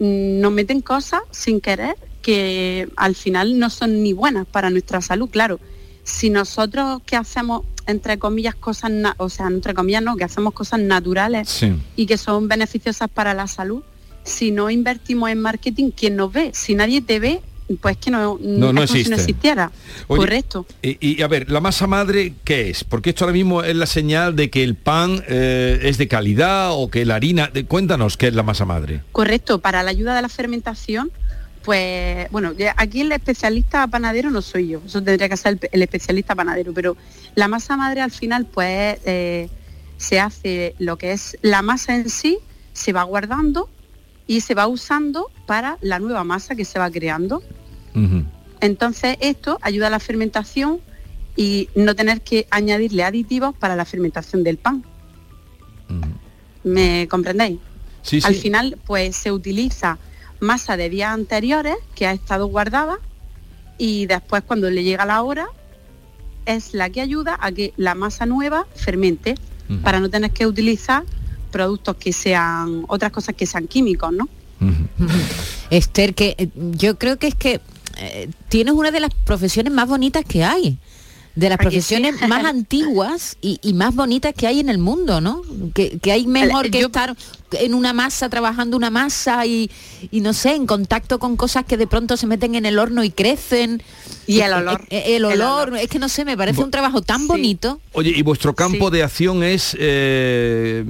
mm, nos meten cosas sin querer que al final no son ni buenas para nuestra salud, claro. si nosotros que hacemos entre comillas cosas, o sea, entre comillas no, que hacemos cosas naturales Sí. y que son beneficiosas para la salud, si no invertimos en marketing, ¿quién nos ve? Si nadie te ve, pues que no, No, no es como si no existiera. Oye, Correcto. Y, y, a ver, la masa madre, ¿qué es? Porque esto ahora mismo es la señal de que el pan eh, es de calidad o que la harina... de- cuéntanos qué es la masa madre. Correcto, para la ayuda de la fermentación, pues bueno, aquí el especialista panadero no soy yo, eso tendría que ser el, el especialista panadero, pero la masa madre al final pues eh, se hace lo que es la masa en sí, se va guardando y se va usando para la nueva masa que se va creando. Entonces esto ayuda a la fermentación y no tener que añadirle aditivos para la fermentación del pan. ¿Me comprendéis? Sí, Al sí. final, pues se utiliza masa de días anteriores que ha estado guardada y después cuando le llega la hora es la que ayuda a que la masa nueva fermente para no tener que utilizar productos que sean otras cosas que sean químicos, ¿no? Esther, que eh, yo creo que es que eh, tienes una de las profesiones más bonitas que hay. De las profesiones más antiguas y, y más bonitas que hay en el mundo, ¿no? Que, que hay mejor que estar en una masa, trabajando una masa y, y no sé, en contacto con cosas que de pronto se meten en el horno y crecen. Y el Eh, olor. eh, El, El olor, olor. es que no sé, me parece un trabajo tan bonito. Oye, ¿y vuestro campo de acción es eh,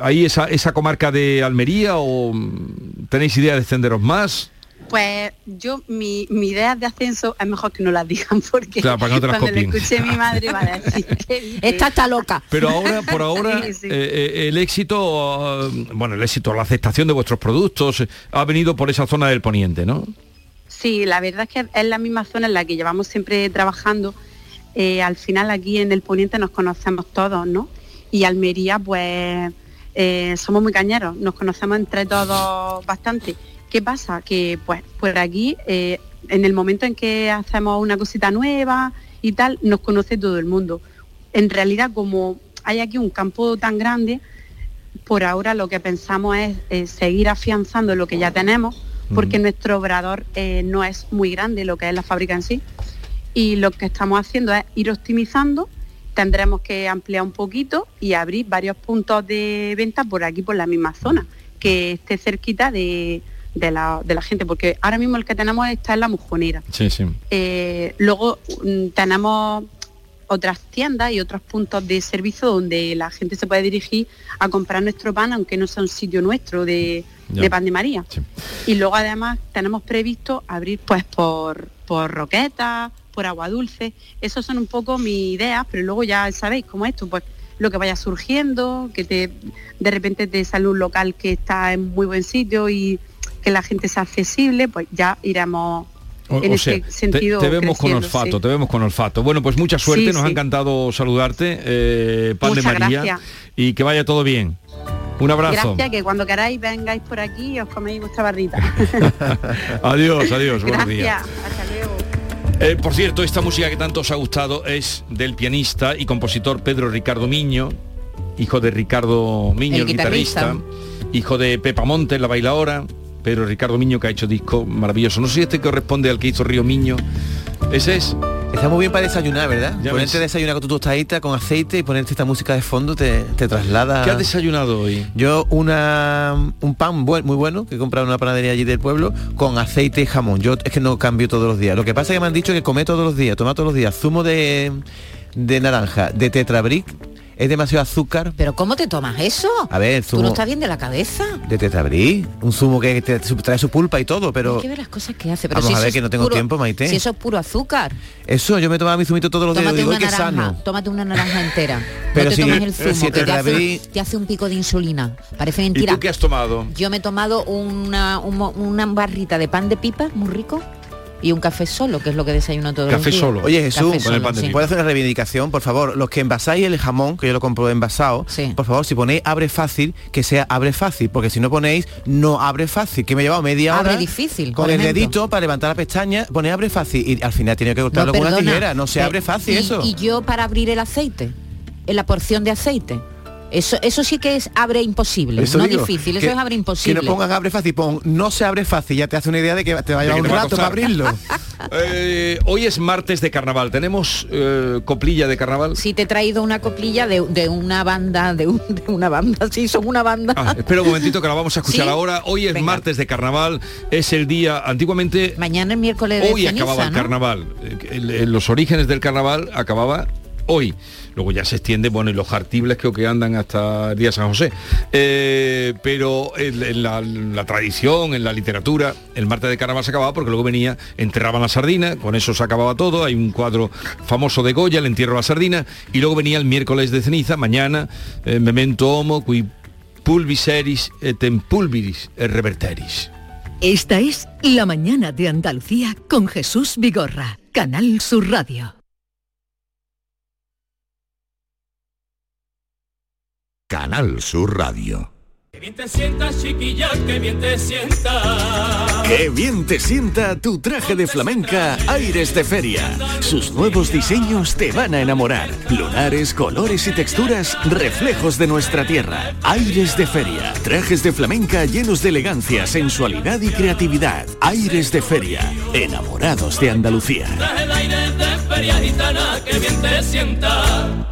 ahí esa, esa comarca de Almería o tenéis idea de extenderos más? Pues yo, mi, mi idea de ascenso es mejor que no las digan porque Claro, para que no te las cuando lo copien. escuche mi madre va a decir que Esta está loca. Pero ahora, por ahora, Sí, sí. eh, eh, el éxito, eh, bueno, el éxito, la aceptación de vuestros productos eh, ha venido por esa zona del poniente, ¿no? Sí, la verdad es que es la misma zona en la que llevamos siempre trabajando. Eh, al final aquí en el Poniente nos conocemos todos, ¿no? Y Almería, pues eh, somos muy cañeros, nos conocemos entre todos bastante. ¿Qué pasa? Que pues por aquí, eh, en el momento en que hacemos una cosita nueva y tal, nos conoce todo el mundo. En realidad, como hay aquí un campo tan grande, por ahora lo que pensamos es eh, seguir afianzando lo que ya tenemos, porque nuestro obrador eh, no es muy grande, lo que es la fábrica en sí, y lo que estamos haciendo es ir optimizando, tendremos que ampliar un poquito y abrir varios puntos de venta por aquí, por la misma zona, que esté cerquita de, de la, de la gente, porque ahora mismo el que tenemos está en la. Sí, sí. Eh, luego mm, tenemos otras tiendas y otros puntos de servicio donde la gente se puede dirigir a comprar nuestro pan, aunque no sea un sitio nuestro de, de pan de María. Y luego además tenemos previsto abrir pues por, por Roquetas, por Agua Dulce. Esas son un poco mis ideas, pero luego ya sabéis cómo es esto, pues lo que vaya surgiendo, que te de repente te sale un local que está en muy buen sitio y que la gente sea accesible, pues ya iremos O, en o sea, sentido. te, vemos con olfato, sí. te vemos con olfato. Bueno, pues mucha suerte, Sí, nos ha encantado saludarte, eh, Pan de Muchas María, gracias. y que vaya todo bien. Un abrazo. Gracias, que cuando queráis vengáis por aquí y os coméis vuestra barrita. adiós, adiós, buenos días. Hasta luego. Eh, por cierto, esta música que tanto os ha gustado es del pianista y compositor Pedro Ricardo Miño, hijo de Ricardo Miño, el, El guitarrista. guitarrista. hijo de Pepa Montes, la bailaora, Pedro Ricardo Miño que ha hecho disco maravilloso. No sé si este corresponde al que hizo Río Miño. Ese es. Está muy bien para desayunar, ¿verdad? Ya ponerte a desayunar con tu tostadita, con aceite y ponerte esta música de fondo te, te traslada. ¿Qué has desayunado hoy? Yo una un pan buen- muy bueno que he comprado en una panadería allí del pueblo con aceite y jamón. Yo es que no cambio todos los días. Lo que pasa es que me han dicho que comer todos los días, tomar todos los días zumo de, de naranja, de tetrabric, es demasiado azúcar. Pero ¿cómo te tomas eso? A ver, el ¿Tú no estás bien de la cabeza? de tetrabric, un zumo que te- trae su pulpa y todo, pero Hay que ver las cosas que hace. Pero Vamos si a ver que no tengo puro- tiempo, Maite. Si eso es puro azúcar. eso yo me tomaba mi zumito todos los días y Tómate digo, una "Ay, qué naranja, sano. tómate una naranja entera. Pero no te si- tomes el pero zumo, si que te hace, te hace un pico de insulina. Parece ¿Y mentira. tú qué has tomado? Yo me he tomado una, una barrita de pan de pipa, muy rico, y un café solo, que es lo que desayuno todos los días. Oye Jesús, Café solo, sí. ¿puedo hacer una reivindicación? Por favor, los que envasáis el jamón, que yo lo compro envasado, por favor, si ponéis abre fácil, que sea abre fácil, porque si no ponéis no abre fácil, que me he llevado media Abre hora difícil, con el ejemplo. dedito para levantar la pestaña, pone abre fácil y al final tiene que cortarlo con una tijera, no se abre fácil y, eso. Y yo para abrir el aceite, en la porción de aceite. Eso, eso sí que es abre imposible, Eso no digo, difícil, eso es abre imposible. Que no pongan abre fácil, pon no se abre fácil, ya te hace una idea de que te va a llevar un rato para abrirlo. Eh, hoy es martes de carnaval. ¿Tenemos eh, coplilla de carnaval? Sí, te he traído una coplilla de, de una banda, de, un- de una banda, sí, son una banda. Ah, espera un momentito que la vamos a escuchar ¿Sí? ahora. Hoy es Venga. martes de carnaval, es el día, antiguamente, Mañana es miércoles de hoy ceniza, acababa el carnaval. Eh, el- los orígenes del carnaval acababa hoy. Luego ya se extiende, bueno, y los jartibles creo que andan hasta el día San José. Eh, pero en, en la, en tradición, en la literatura, el martes de carnaval se acababa porque luego venía, enterraban la sardina, con eso se acababa todo. Hay un cuadro famoso de Goya, el entierro de la sardina, y luego venía el miércoles de ceniza, mañana, eh, memento homo, qui pulviseris et in pulviris reverteris. Esta es La mañana de Andalucía con Jesús Vigorra, Canal Sur Radio. Canal Sur Radio. Que bien te sientas, chiquilla, que bien te sientas. Qué bien te sienta tu traje de flamenca Aires de Feria. Sus nuevos diseños te van a enamorar. Lunares, colores y texturas, reflejos de nuestra tierra. Aires de Feria. Trajes de flamenca llenos de elegancia, sensualidad y creatividad. Aires de Feria. Enamorados de Andalucía. Traje el aire de feria gitana, que bien te sienta.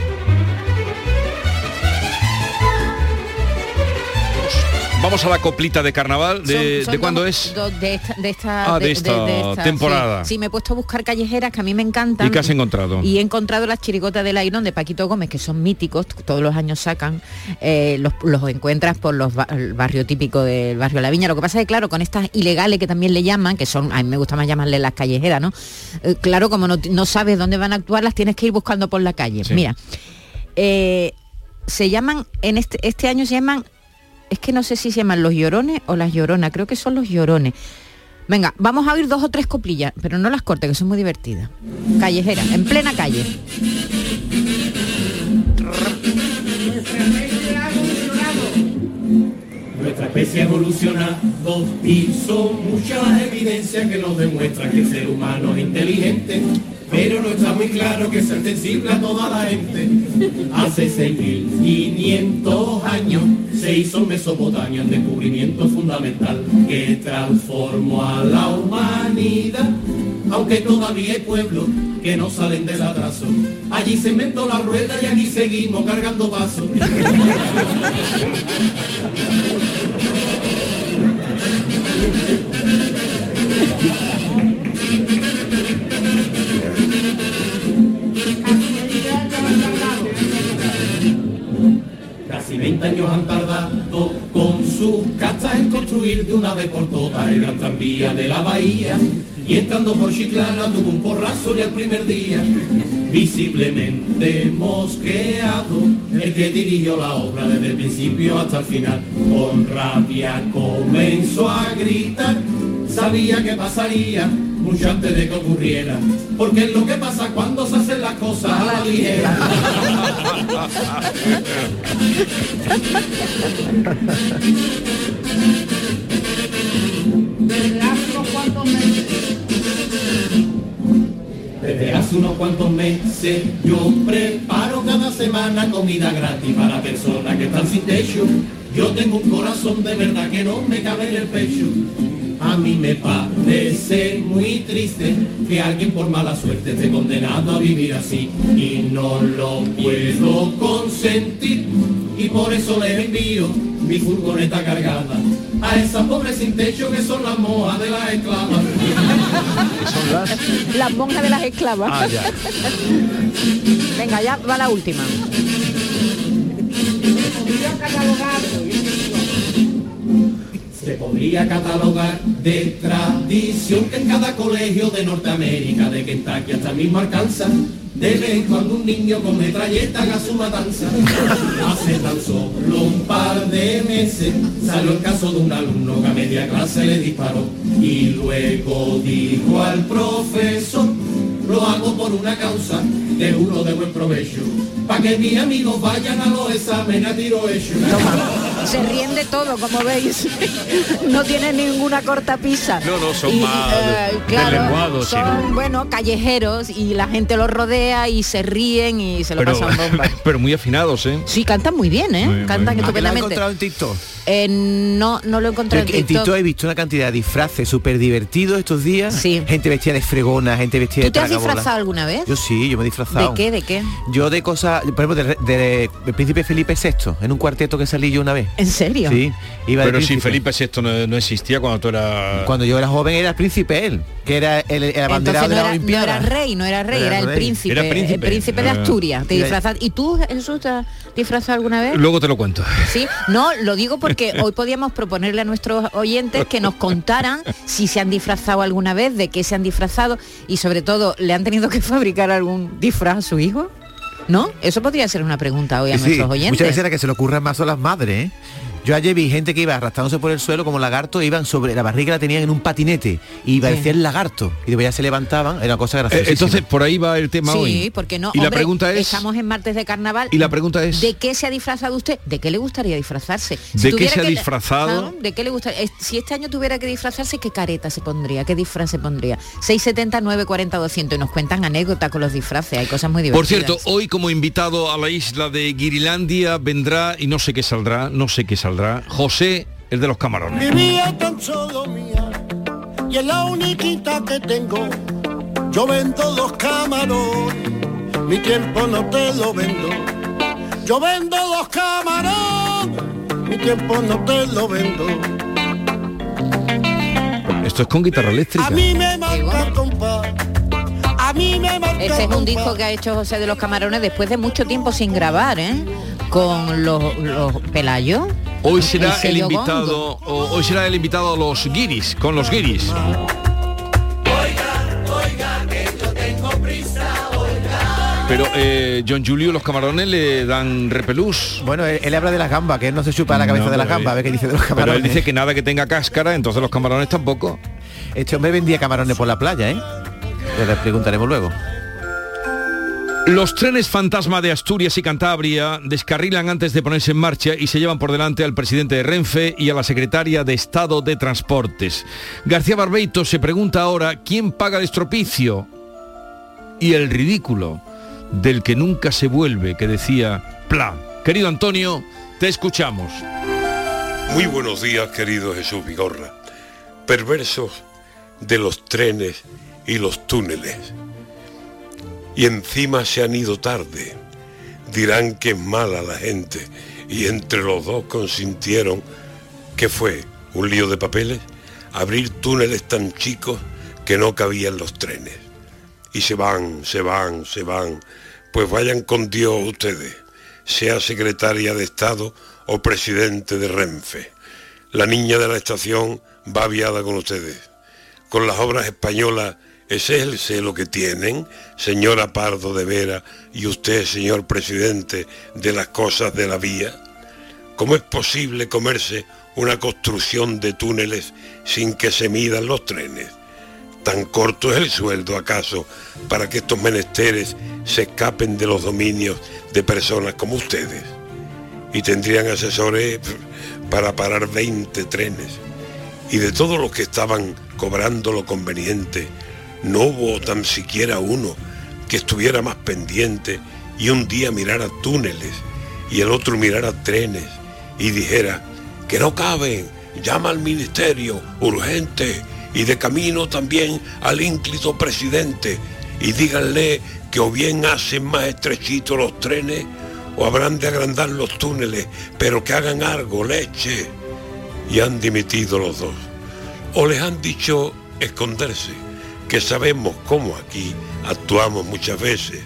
Vamos a la coplita de carnaval. ¿De, Son- son ¿de cuándo es? dos de esta, de esta, Ah, de esta esta, temporada. Sí, Sí, me he puesto a buscar callejeras que a mí me encantan. ¿Y qué has encontrado? Y he encontrado las chirigotas del Airón de Paquito Gómez, que son míticos, todos los años sacan, eh, los, los encuentras por los ba- el barrio típico del barrio La Viña. Lo que pasa es que, claro, con estas ilegales que también le llaman, que son, a mí me gusta más llamarle las callejeras, ¿no? Eh, claro, como no, no sabes dónde van a actuar, las tienes que ir buscando por la calle. Sí. Mira, eh, se llaman, en este, este año se llaman, es que no sé si se llaman los llorones o las lloronas, creo que son los llorones. Venga, vamos a oír dos o tres coplillas, pero no las cortes, que son muy divertidas. Callejeras, en plena calle. Nuestra especie ha evolucionado y son muchas las evidencias que nos demuestran que el ser humano es inteligente, pero no está muy claro que sea accesible a toda la gente. Hace 6.500 años se hizo en Mesopotamia el descubrimiento fundamental que transformó a la humanidad. Aunque todavía hay pueblos que no salen del atraso. Allí se inventó la rueda y aquí seguimos cargando vasos. años han tardado con sus casas en construir de una vez por todas el gran tranvía de la bahía. Y entrando por Chiclana tuvo un porrazo ya el primer día, visiblemente mosqueado, el que dirigió la obra desde el principio hasta el final. Con rabia comenzó a gritar, sabía que pasaría, mucho antes de que ocurriera, porque es lo que pasa cuando se hacen las cosas a la ligera. Desde hace unos cuantos meses yo preparo cada semana comida gratis para personas que están sin techo. Yo tengo un corazón de verdad que no me cabe en el pecho. A mí me parece muy triste que alguien por mala suerte esté condenado a vivir así y no lo puedo consentir y por eso les envío mi furgoneta cargada a esas pobres sin techo que son las mojas de las esclavas. son las? Las monjas de las esclavas. Ah, ya. Venga, ya va la última. Podría catalogar de tradición que en cada colegio de Norteamérica, de Kentucky hasta mismo alcanza, de vez cuando un niño con metralleta haga su matanza. Hace tan solo un par de meses salió el caso de un alumno que a media clase le disparó y luego dijo al profesor, lo hago por una causa, de juro de buen provecho, para que mis amigos vayan a los exámenes a tiro hecho. Se ríen de todo, como veis. No tiene ninguna cortapisa. No, no, son Y, más de- claro, sí. Son, bueno, callejeros y la gente los rodea y se ríen y se lo Pero, pasan bomba. pero muy afinados, ¿eh? Sí, cantan muy bien, ¿eh? Muy cantan muy bien. ¿A que la has estupendamente. encontrado en TikTok? Eh, no, no lo he encontrado Yo en en TikTok. TikTok he visto una cantidad de disfraces súper divertidos estos días. Gente vestida de fregona, gente vestida ¿Tú de te has disfrazado alguna vez? Yo sí, yo me he ¿De qué? ¿De qué? Yo de cosas, por ejemplo, de, príncipe Felipe VI, en un cuarteto que salí yo una vez. ¿En serio? Sí, iba de Pero si. Felipe VI no, no existía cuando tú eras... Cuando yo era joven era el príncipe él, que era el, el abanderado Entonces de no la era, no era rey, no era rey, No era, era el rey. príncipe, Era príncipe. el príncipe de Ah. Asturias. ¿Te disfrazas? ¿Y tú, Jesús, te has disfrazado alguna vez? Luego te lo cuento. Sí, no, lo digo porque hoy podíamos proponerle a nuestros oyentes que nos contaran si se han disfrazado alguna vez, de qué se han disfrazado y sobre todo, ¿le han tenido que fabricar algún disfraz a su hijo? ¿No? Eso podría ser una pregunta hoy a Sí, nuestros oyentes. muchas veces era que se le ocurran más son las madres, ¿eh? Yo ayer vi gente que iba arrastrándose por el suelo como lagarto, iban sobre la barriga la tenían en un patinete y parecía el lagarto y después ya se levantaban, era una cosa Eh, graciosa. entonces, por ahí va el tema hoy. Sí, porque no. Y la pregunta es... Estamos en martes de carnaval. Y la pregunta es- ¿De qué se ha disfrazado usted? ¿De qué le gustaría disfrazarse? ¿De qué se ha que- disfrazado? ¿De qué le gusta? es- Si este año tuviera que disfrazarse, ¿qué careta se pondría? ¿Qué disfraz se pondría? 670 940 200 y nos cuentan anécdotas con los disfraces. Hay cosas muy divertidas. Por cierto, hoy como invitado a la isla de Guirilandia vendrá, y no sé qué saldrá, no sé qué saldrá, José, el de los camarones. Mi vida tan solo mía y es la única que tengo. Yo vendo dos camarones, mi tiempo no te lo vendo. Yo vendo dos camarones, mi tiempo no te lo vendo. Esto es con guitarra eléctrica. A mí me marca compás, a mí me marca Ese el es un disco que ha hecho José de los Camarones después de mucho tiempo sin grabar, ¿eh? Con los, los Pelayos. Hoy será el, invitado, o- hoy será el invitado a los guiris, con los guiris. Pero eh, John Julio, los camarones le dan repelús. Bueno, él, él habla de las gambas, que él no se chupa la cabeza No, de las pero gambas, a ver qué dice de los Pero camarones. él dice que nada que tenga cáscara, entonces los camarones tampoco. Este hombre vendía camarones por la playa, ¿eh? Ya le preguntaremos luego. Los trenes fantasma de Asturias y Cantabria descarrilan antes de ponerse en marcha y se llevan por delante al presidente de Renfe y a la secretaria de Estado de Transportes. García Barbeito se pregunta ahora quién paga el estropicio y el ridículo del que nunca se vuelve, que decía Pla. Querido Antonio, te escuchamos. Muy buenos días, querido Jesús Vigorra. Perversos de los trenes y los túneles. Y encima se han ido tarde. Dirán que es mala la gente. Y entre los dos consintieron que fue un lío de papeles, abrir túneles tan chicos que no cabían los trenes. Y se van, se van, se van. Pues vayan con Dios ustedes, sea secretaria de Estado o presidente de Renfe. La niña de la estación va aviada con ustedes. Con las obras españolas es el celo que tienen, señora Pardo de Vera y usted, señor presidente, de las cosas de la vía. ¿Cómo es posible comerse una construcción de túneles sin que se midan los trenes? ¿Tan corto es el sueldo acaso para que estos menesteres se escapen de los dominios de personas como ustedes? Y tendrían asesores para parar 20 trenes. Y de todos los que estaban cobrando lo conveniente, no hubo tan siquiera uno que estuviera más pendiente y un día mirara túneles y el otro mirara trenes y dijera que no caben, llama al ministerio, urgente, y de camino también al ínclito presidente, y díganle que o bien hacen más estrechitos los trenes, o habrán de agrandar los túneles, pero que hagan algo, leche. Y han dimitido los dos. O les han dicho esconderse, que sabemos cómo aquí actuamos muchas veces,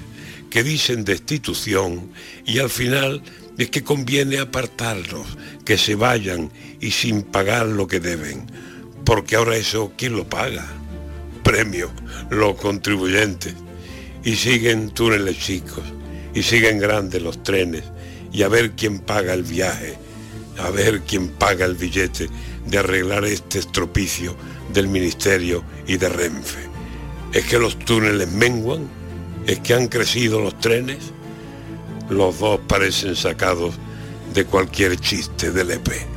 que dicen destitución y al final es que conviene apartarlos, que se vayan y sin pagar lo que deben. Porque ahora eso, ¿quién lo paga? Premio, los contribuyentes. Y siguen túneles chicos, y siguen grandes los trenes, y a ver quién paga el viaje, a ver quién paga el billete de arreglar este estropicio del Ministerio y de Renfe. ¿Es que los túneles menguan? ¿Es que han crecido los trenes? Los dos parecen sacados de cualquier chiste del EP.